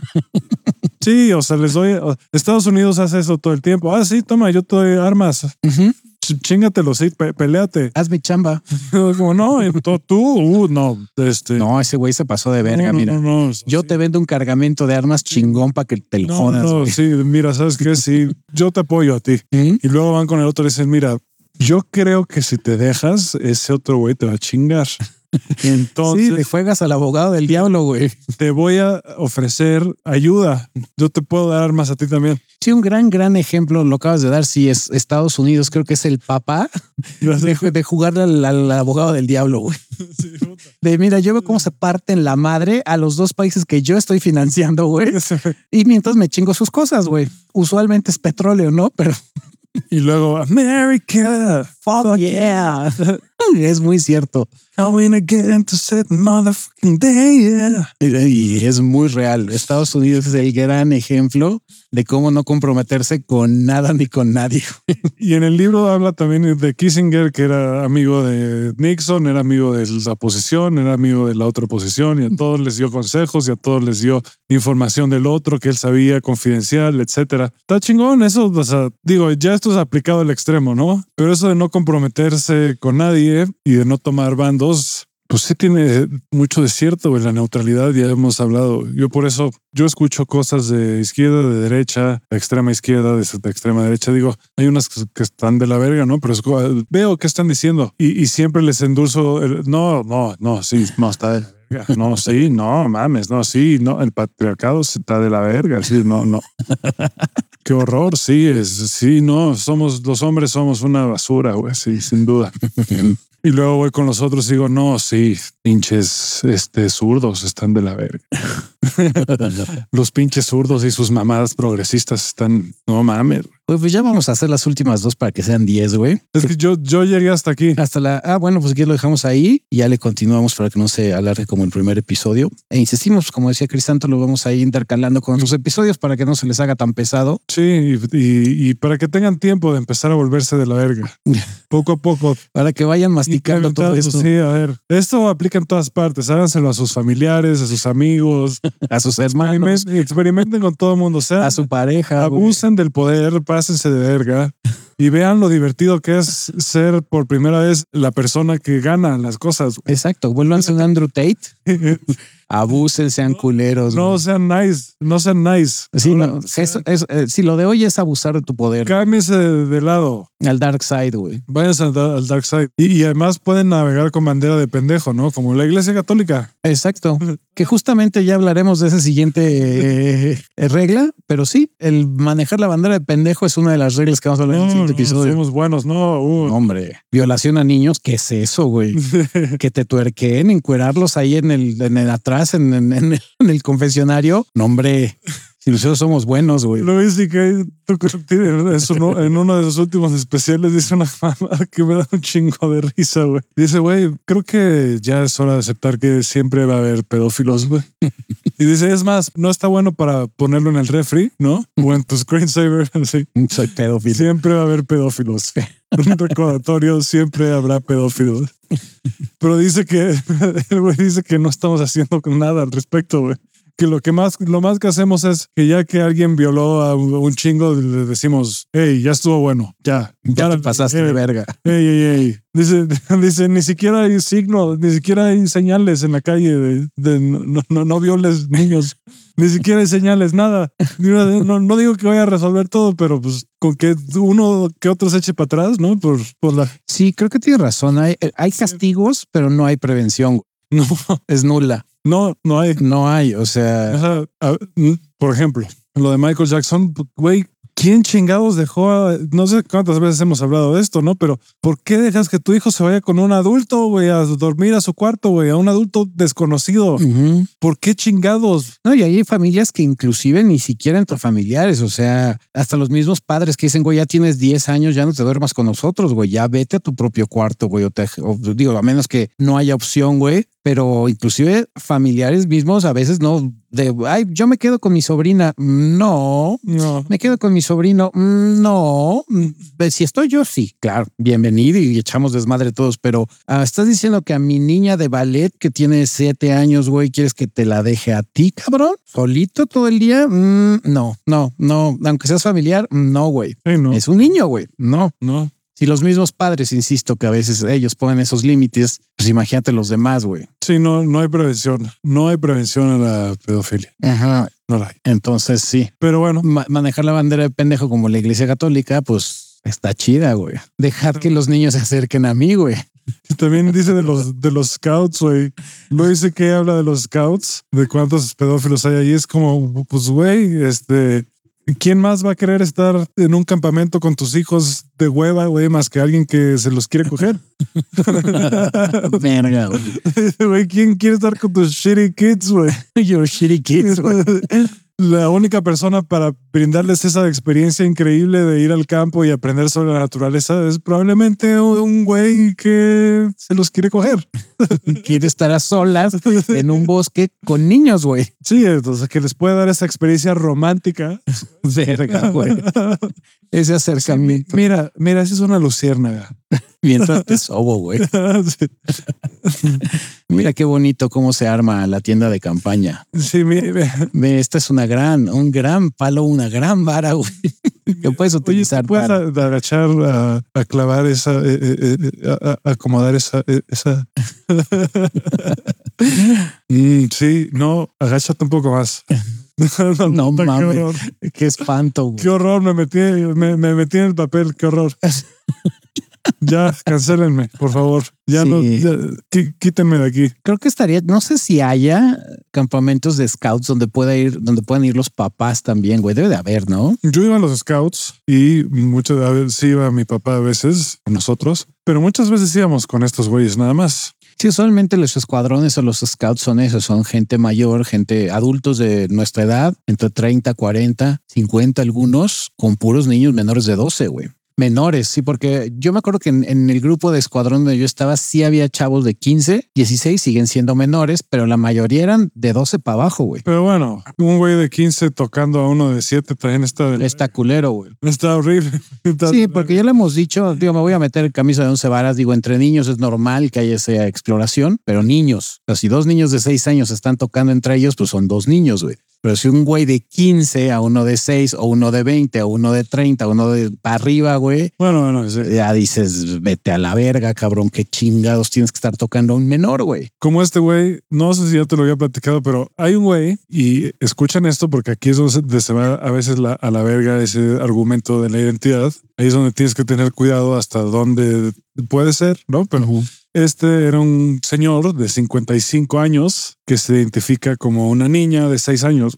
<laughs> sí, o sea, les doy. o- Estados Unidos hace eso todo el tiempo. Ah, sí, toma, yo te doy armas. Ujú. Ch- Chingatelo, sí, pe- peleate. Haz mi chamba. <laughs> Como no, tú, uh, no, este. No, ese güey se pasó de verga, no, no, mira. no, Yo sí. te vendo un cargamento de armas chingón para que te lo jodas. no, güey. sí, mira, ¿sabes qué? Sí, yo te apoyo a ti. <laughs> ¿Mm? Y luego van con el otro y dicen, mira, yo creo que si te dejas, ese otro güey te va a chingar. <laughs> Sí, Entonces le juegas al abogado del diablo, güey. te voy a ofrecer ayuda. Yo te puedo dar armas a ti también. Sí, un gran, gran ejemplo lo acabas de dar. Sí, es Estados Unidos, creo que es el papá de, de jugar al, al abogado del diablo, güey. <laughs> De mira, yo veo cómo se parten la madre a los dos países que yo estoy financiando, güey. Y mientras me chingo sus cosas, güey. Usualmente es petróleo, ¿no? Pero Y luego, America, <laughs> fuck yeah. <laughs> Es muy cierto. Y es muy real. Estados Unidos es el gran ejemplo de cómo no comprometerse con nada ni con nadie. <laughs> Y en el libro habla también de Kissinger, que era amigo de Nixon, era amigo de la oposición, era amigo de la otra oposición, y a todos les dio consejos y a todos les dio información del otro que él sabía, confidencial, etcétera. Está chingón eso. O sea, digo, ya esto es aplicado al extremo, ¿no? Pero eso de no comprometerse con nadie y de no tomar bandos. Pues sí tiene mucho de cierto, güey, la neutralidad, ya hemos hablado. Yo por eso, yo escucho cosas de izquierda, de derecha, de extrema izquierda, de, de extrema derecha. Digo, hay unas que están de la verga, ¿no? Pero es veo qué están diciendo y, y siempre les endulzo, el, no, no, no, sí, No, está de verga. No, sí, no, mames, no, sí, no, el patriarcado está de la verga, sí, no, no. <laughs> Qué horror, sí, es, sí, no, somos, los hombres somos una basura, güey, sí, sin duda. <laughs> Y luego voy con los otros y digo, no, sí, pinches, este, zurdos están de la verga. <laughs> Los pinches zurdos y sus mamadas progresistas están, no mames. Pues, pues ya vamos a hacer las últimas dos para que sean 10, güey. Es que yo, yo llegué hasta aquí. Hasta la. Ah, bueno, pues aquí lo dejamos ahí y ya le continuamos para que no se alargue como el primer episodio. E insistimos, como decía Cristanto, lo vamos a ir intercalando con sus episodios para que no se les haga tan pesado. Sí, y, y- y para que tengan tiempo de empezar a volverse de la verga. <laughs> Poco a poco. Para que vayan todo esto Sí, a ver. Esto aplica en todas partes. Háganselo a sus familiares, a sus amigos. <laughs> a sus hermanos, Experimenten, con todo el mundo. O sea, a su pareja. güey. abusen del poder, pásense de verga y vean lo divertido que es ser por primera vez la persona que gana las cosas. Exacto. Vuélvanse un Andrew Tate. <laughs> Abusen, sean culeros. No güey. sean nice, no sean nice. Sí, Ahora, no, eso- eso, eh, sí, lo de hoy es abusar de tu poder Cámbiense de, de lado. al dark side, güey. Váyanse al, da- al dark side. Y, y además pueden navegar con bandera de pendejo, ¿no? Como la iglesia católica. Exacto. <laughs> Que justamente ya hablaremos de esa siguiente eh, eh, regla, pero sí, el manejar la bandera de pendejo es una de las reglas que vamos a hablar en el siguiente no, episodio. somos buenos, no. uh. Hombre, violación a niños, ¿qué es eso, güey? <laughs> que te tuerquen, encuerarlos ahí en el, en el atrás, en, el, en el confesionario. No, hombre, si nosotros somos buenos, güey. Lo dice que en uno de sus últimos especiales dice una <laughs> mamá que me da un chingo de risa, güey. Dice, güey, creo que ya es hora de aceptar que siempre va a haber pedófilos, güey. Y dice, es más, no está bueno para ponerlo en el refri, ¿no? O en tu screensaver, <laughs> así. Soy pedófilo. Siempre va a haber pedófilos. <laughs> Un recordatorio, siempre habrá pedófilos. Pero dice que el güey dice que no estamos haciendo nada al respecto, güey. Que lo que más, lo más que hacemos es que ya que alguien violó a un chingo, le decimos, hey, ya estuvo bueno, ya, Ya te pasaste de verga. Ey, ey, ey. Dice, <laughs> dice, ni siquiera hay signos, ni siquiera hay señales en la calle de, de no, no, no, violes niños. Ni siquiera hay señales, nada. No, no digo que vaya a resolver todo, pero pues con que uno que otro se eche para atrás, ¿no? Por, por la... Sí, creo que tienes razón. Hay, hay castigos, pero no hay prevención. No, Es nula. No, no hay. No hay. O O sea, a- por ejemplo, lo de Michael Jackson, güey, ¿quién chingados dejó a, no sé cuántas veces hemos hablado de esto, ¿no? Pero ¿por qué dejas que tu hijo se vaya con un adulto, güey, a dormir a su cuarto, güey, a un adulto desconocido? ¿Por qué chingados? No, y hay familias que inclusive ni siquiera entre familiares, o sea, hasta los mismos padres que dicen, güey, ya tienes 10 años, ya no te duermas con nosotros, güey, ya vete a tu propio cuarto, güey, o te, digo, a menos que no haya opción, güey, pero inclusive familiares mismos a veces no de ay yo me quedo con mi sobrina no. No. Me quedo con mi sobrino no. Pues, si estoy yo sí claro bienvenido y echamos desmadre todos pero ah, estás diciendo que a mi niña de ballet que tiene siete años güey quieres que te la deje a ti cabrón solito todo el día mm, no no no aunque seas familiar no güey. Es un niño güey no. No si los mismos padres, insisto, que a veces ellos ponen esos límites, pues imagínate los demás, güey. Sí, no, no hay prevención. No hay prevención a la pedofilia. Ajá. No la hay. Entonces sí. Pero bueno. manejar la bandera de pendejo como la iglesia católica, pues está chida, güey. Dejad que los niños se acerquen a mí, güey. También dice de los, de los scouts, güey. Lo dice que habla de los scouts, de cuántos pedófilos hay ahí. Es como, pues, güey, este, ¿Quién más va a querer estar en un campamento con tus hijos de hueva, güey, más que alguien que se los quiere coger? <laughs> Verga, <laughs> güey. ¿Quién quiere estar con tus shitty kids, güey? <laughs> Your shitty kids, güey. La única persona para brindarles esa experiencia increíble de ir al campo y aprender sobre la naturaleza es probablemente un güey que se los quiere coger. <laughs> quiere estar a solas en un bosque con niños, güey. Sí, entonces que les puede dar esa experiencia romántica. <laughs> Verga, güey. Ese acercamiento. mira, mira, esa es una luciérnaga. <laughs> Mientras te sobo, güey. <laughs> Mira qué bonito cómo se arma la tienda de campaña. Sí, mire. Esta es una gran, un gran palo, una gran vara, güey. <laughs> Que puedes utilizar. puedes agachar a, clavar esa, eh, eh, eh, a, acomodar esa, esa. <laughs> Mm, sí, no, agáchate un poco más. no, mames, qué, espanto. Güey. Qué horror, me metí, me, me metí en el papel, qué horror. Ya, cancelenme, por favor. Ya no, quítenme de aquí. Creo que estaría, no sé si haya campamentos de scouts donde pueda ir, donde puedan ir los papás también, güey. Debe de haber, ¿no? Yo iba a los scouts y muchas veces sí iba mi papá a veces, nosotros, pero muchas veces íbamos con estos güeyes nada más. Sí, usualmente los escuadrones o los scouts son eso, son gente mayor, gente adultos de nuestra edad, entre 30, 40, 50 algunos, con puros niños menores de 12, güey. Menores, sí, porque yo me acuerdo que en, el grupo de escuadrón donde yo estaba, sí había chavos de 15, 16, siguen siendo menores, pero la mayoría eran de 12 para abajo, güey. Pero bueno, un güey de 15 tocando a uno de 7 también está... Está culero, güey. Está horrible. <laughs> sí, porque ya le hemos dicho, digo, me voy a meter camisa de 11 varas, digo, entre niños es normal que haya esa exploración, pero niños, o sea, si dos niños de 6 años están tocando entre ellos, pues son dos niños, güey. Pero si un güey de 15 a uno de 6 o uno de 20 o uno de 30 o uno de para arriba, güey. Bueno, bueno, ya dices, vete a la verga, cabrón, qué chingados tienes que estar tocando a un menor, güey. Como este güey, no sé si ya te lo había platicado, pero hay un güey y escuchan esto porque aquí es donde se va a veces la, a la verga ese argumento de la identidad. Ahí es donde tienes que tener cuidado hasta dónde puede ser, ¿no? Pero este era un señor de 55 años que se identifica como una niña de 6 años.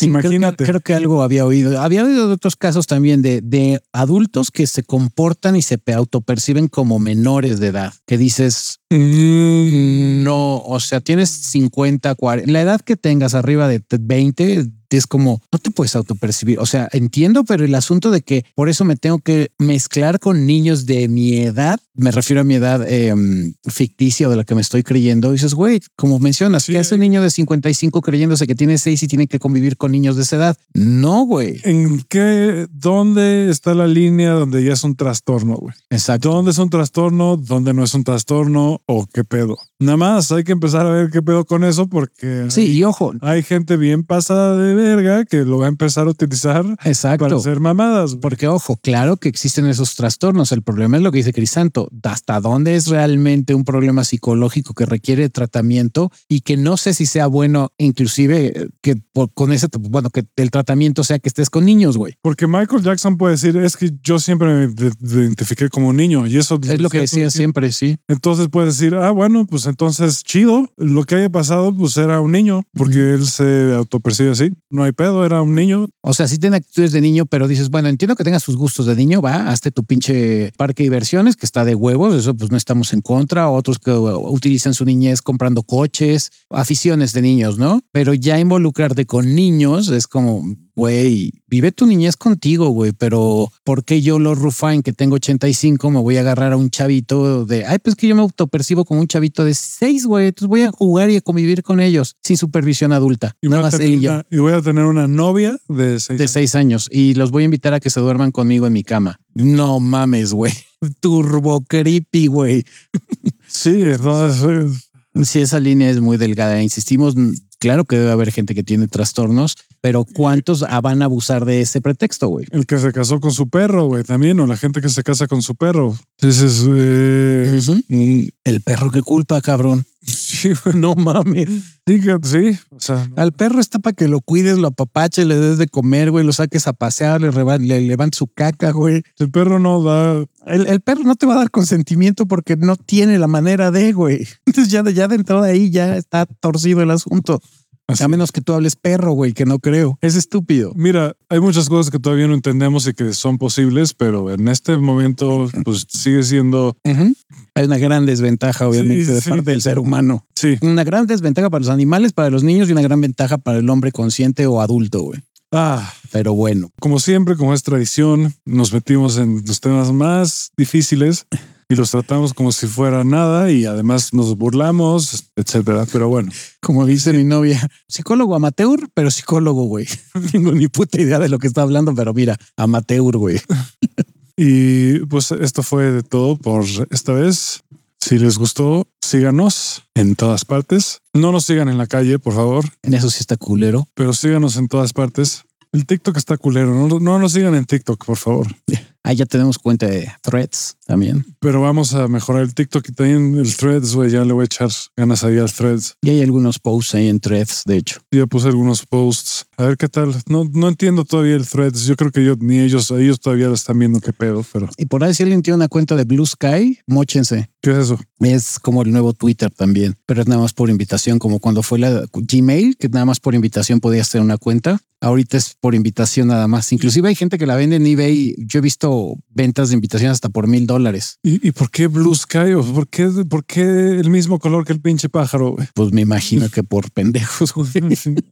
Imagínate. Creo que, algo había oído. Había oído de otros casos también de, de adultos que se comportan y se autoperciben como menores de edad. Que dices, mm. no, o sea, tienes 50, 40, la edad que tengas arriba de 20, es como, no te puedes autopercibir. O sea, entiendo, pero el asunto de que por eso me tengo que mezclar con niños de mi edad, me refiero a mi edad em, ficticia o de la que me estoy creyendo, dices, güey, como mencionas, ¿qué hace un niño de 55 creyéndose que tiene 6 y tiene que convivir con niños de esa edad? No, güey. ¿En qué, dónde está la línea donde ya es un trastorno, güey? Exacto. ¿Dónde es un trastorno? ¿Dónde no es un trastorno? ¿O qué pedo? Nada más hay que empezar a ver qué pedo con eso porque... Sí, y ojo. Hay gente bien pasada de verga que lo va a empezar a utilizar Exacto. para hacer mamadas. Porque, ojo, claro que existen esos trastornos. El problema es lo que dice Crisanto. ¿Hasta dónde es realmente un problema psicológico que requiere tratamiento y que no sé si sea bueno, inclusive que con ese, bueno, que el tratamiento sea que estés con niños, güey? Porque Michael Jackson puede decir, es que yo siempre me identifiqué como un niño y eso es lo que decía siempre, sí. Entonces puede decir, ah, bueno, pues entonces chido. Lo que haya pasado, pues era un niño porque él se autopercibe así. No hay pedo, era un niño. O sea, sí tiene actitudes de niño, pero dices, bueno, entiendo que tengas sus gustos de niño, va, hazte tu pinche parque de diversiones que está de huevos, eso pues no estamos en contra. Otros que utilizan su niñez comprando coches, aficiones de niños, ¿no? Pero ya involucrarte con niños es como, güey, vive tu niñez contigo, güey, pero ¿por qué yo, los Rufain, que tengo 85, me voy a agarrar a un chavito de, ay, pues que yo me autopercibo como un chavito de 6, güey, entonces voy a jugar y a convivir con ellos sin supervisión adulta. Y voy, a tener, una, y voy a tener una novia de 6 de seis años y los voy a invitar a que se duerman conmigo en mi cama. No mames, güey. <laughs> Turbo creepy, güey. Sí, entonces... Sí, esa línea es muy delgada. Insistimos, claro que debe haber gente que tiene trastornos, pero ¿cuántos van a abusar de ese pretexto, güey? El que se casó con su perro, güey, también, o la gente que se casa con su perro. Entonces, eh, el perro que culpa, cabrón. Sí, <laughs> no mames. Sí, sí, o sea, al perro está para que lo cuides, lo apapache, le des de comer, güey, lo saques a pasear, le, le levantes su caca, güey. El perro no da. El, el, perro no te va a dar consentimiento porque no tiene la manera de, güey. <laughs> Entonces ya, ya de entrada ahí ya está torcido el asunto. A menos que tú hables perro, güey, que no creo. Es estúpido. Mira, hay muchas cosas que todavía no entendemos y que son posibles, pero en este momento, pues sigue siendo. Hay una gran desventaja, obviamente, de parte del ser humano. Sí. Una gran desventaja para los animales, para los niños y una gran ventaja para el hombre consciente o adulto, güey. Ah, pero bueno. Como siempre, como es tradición, nos metimos en los temas más difíciles y los tratamos como si fuera nada y además nos burlamos, etcétera. Pero bueno, como dice mi novia, psicólogo amateur, pero psicólogo, güey. <laughs> No tengo ni puta idea de lo que está hablando, pero mira, amateur, güey. <laughs> Y pues esto fue de todo por esta vez. Si les gustó, síganos en todas partes. No nos sigan en la calle, por favor. En eso sí está culero. Pero síganos en todas partes. El TikTok está culero. No, no nos sigan en TikTok, por favor. <laughs> Ahí ya tenemos cuenta de threads también. Pero vamos a mejorar el TikTok y también el threads, güey. Ya le voy a echar ganas ahí al threads. Y hay algunos posts ahí en threads, de hecho. Ya puse algunos posts. A ver qué tal. No, no entiendo todavía el threads. Yo creo que yo ni ellos, ellos todavía lo están viendo qué pedo, pero. Y por ahí si alguien tiene una cuenta de Blue Sky, mochense. ¿Qué es eso? Es como el nuevo Twitter también, pero es nada más por invitación, como cuando fue la Gmail, que nada más por invitación podías tener una cuenta. Ahorita es por invitación nada más. Inclusive hay gente que la vende en eBay. Yo he visto ventas de invitación hasta por mil dólares. ¿Y, ¿Y, por qué Blue Sky? ¿O por qué, por qué el mismo color que el pinche pájaro? Pues me imagino que por <laughs> pendejos.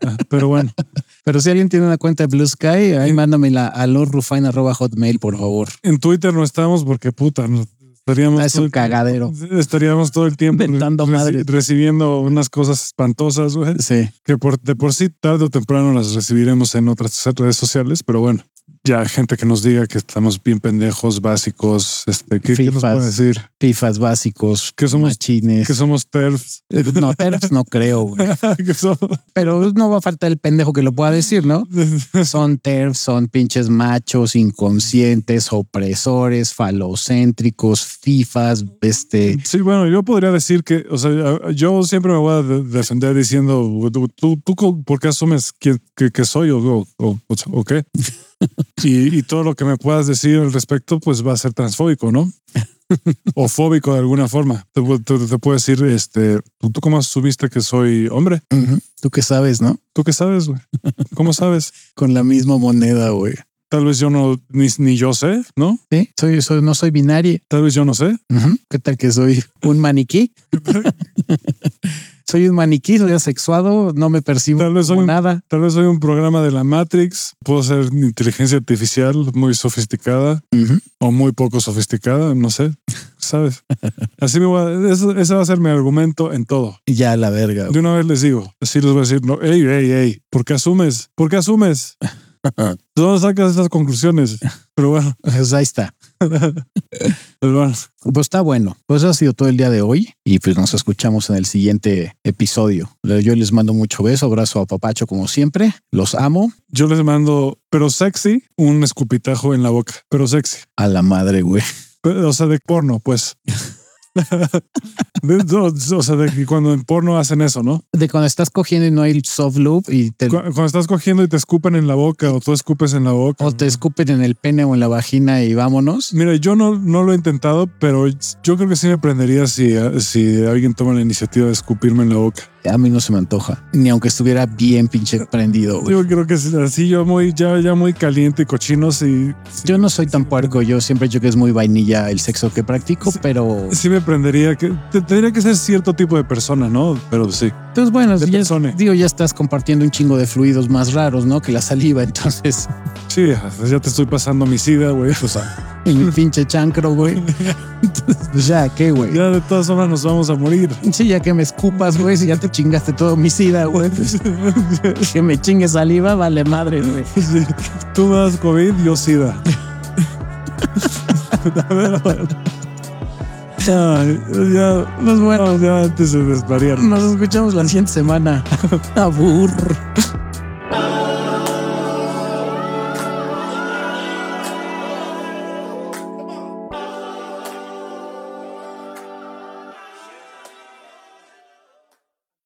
Ah, pero bueno. Pero si alguien tiene una cuenta de Blue Sky, ahí mándamela a hotmail, por favor. En Twitter no estamos porque puta, Estaríamos es un cagadero. Estaríamos todo el tiempo reci recibiendo unas cosas espantosas, güey. Sí. Que por, de por sí tarde o temprano las recibiremos en otras redes sociales, pero bueno ya gente que nos diga que estamos bien pendejos, básicos. Este, ¿qué, ¿qué nos puede decir? Fifas básicos, que somos machines. Que somos TERFs. Eh, no, TERFs no creo. <laughs> Pero no va a faltar el pendejo que lo pueda decir, ¿no? <laughs> son TERFs, son pinches machos, inconscientes, opresores, falocéntricos, FIFAs, este. Sí, bueno, yo podría decir que, o sea, yo siempre me voy a defender diciendo, tú, tú, ¿por qué asumes que, que, soy o, o, o qué? <laughs> y, todo lo que me puedas decir al respecto, pues va a ser transfóbico, ¿no? <laughs> o fóbico de alguna forma. Te, puedo decir, este, ¿tú cómo asumiste que soy hombre? Tú qué sabes, ¿no? ¿Tú qué sabes, güey? ¿Cómo sabes? <laughs> Con la misma moneda, güey. Tal vez yo no, ni, ni, yo sé, ¿no? Sí, soy, soy, no soy binario. Tal vez yo no sé. ¿Qué tal que soy un maniquí? Soy un maniquí, soy asexuado, no me percibo tal vez soy nada. tal vez soy un programa de la Matrix, puedo ser inteligencia artificial muy sofisticada o muy poco sofisticada, no sé, ¿sabes? <laughs> Así me voy a, ese va a ser mi argumento en todo. Ya la verga. De una vez les digo, así les voy a decir, no, ey, ey, ey, ¿por qué asumes? ¿Por qué asumes? <laughs> ¿Tú dónde sacas esas conclusiones? <laughs> Pero bueno. Pues ahí está. <laughs> pues bueno. Pues está bueno. Pues eso ha sido todo el día de hoy y pues nos escuchamos en el siguiente episodio. Yo les mando mucho beso, abrazo a Papacho como siempre. Los amo. Yo les mando, pero sexy, un escupitajo en la boca, pero sexy. A la madre, güey. O sea, de porno, pues. <laughs> <laughs> o sea, de cuando en porno hacen eso, ¿no? De cuando estás cogiendo y no hay soft loop y te... Cuando estás cogiendo y te escupen en la boca o tú escupes en la boca. O te escupen en el pene o en la vagina y vámonos. Mira, yo no, no lo he intentado, pero yo creo que sí me prendería si, si alguien toma la iniciativa de escupirme en la boca. A mí no se me antoja, ni aunque estuviera bien pinche prendido. güey. Yo creo que es así, yo muy, ya, ya muy caliente y cochino, sí, Yo no soy tan puerco, yo siempre he dicho que es muy vainilla el sexo que practico, pero sí me prendería que te- tendría que ser cierto tipo de persona, ¿no? Pero sí. Entonces bueno, ya, digo, ya estás compartiendo un chingo de fluidos más raros, ¿no? Que la saliva, <laughs> entonces Sí, ya te estoy pasando mi sida, güey. O sea, en mi pinche chancro, güey. Entonces, pues ya, ¿qué, güey? ya de todas formas nos vamos a morir. Sí, ya que me escupas, güey, si ya te chingaste todo mi sida, güey. pues, <laughs> que me chingue saliva, vale madre, güey. Sí. Tú me das COVID, yo sida. <laughs> A ver, a ver. Listo. Ya, nos vemos ya antes de desvariar. Nos escuchamos la siguiente semana. <laughs> Abur.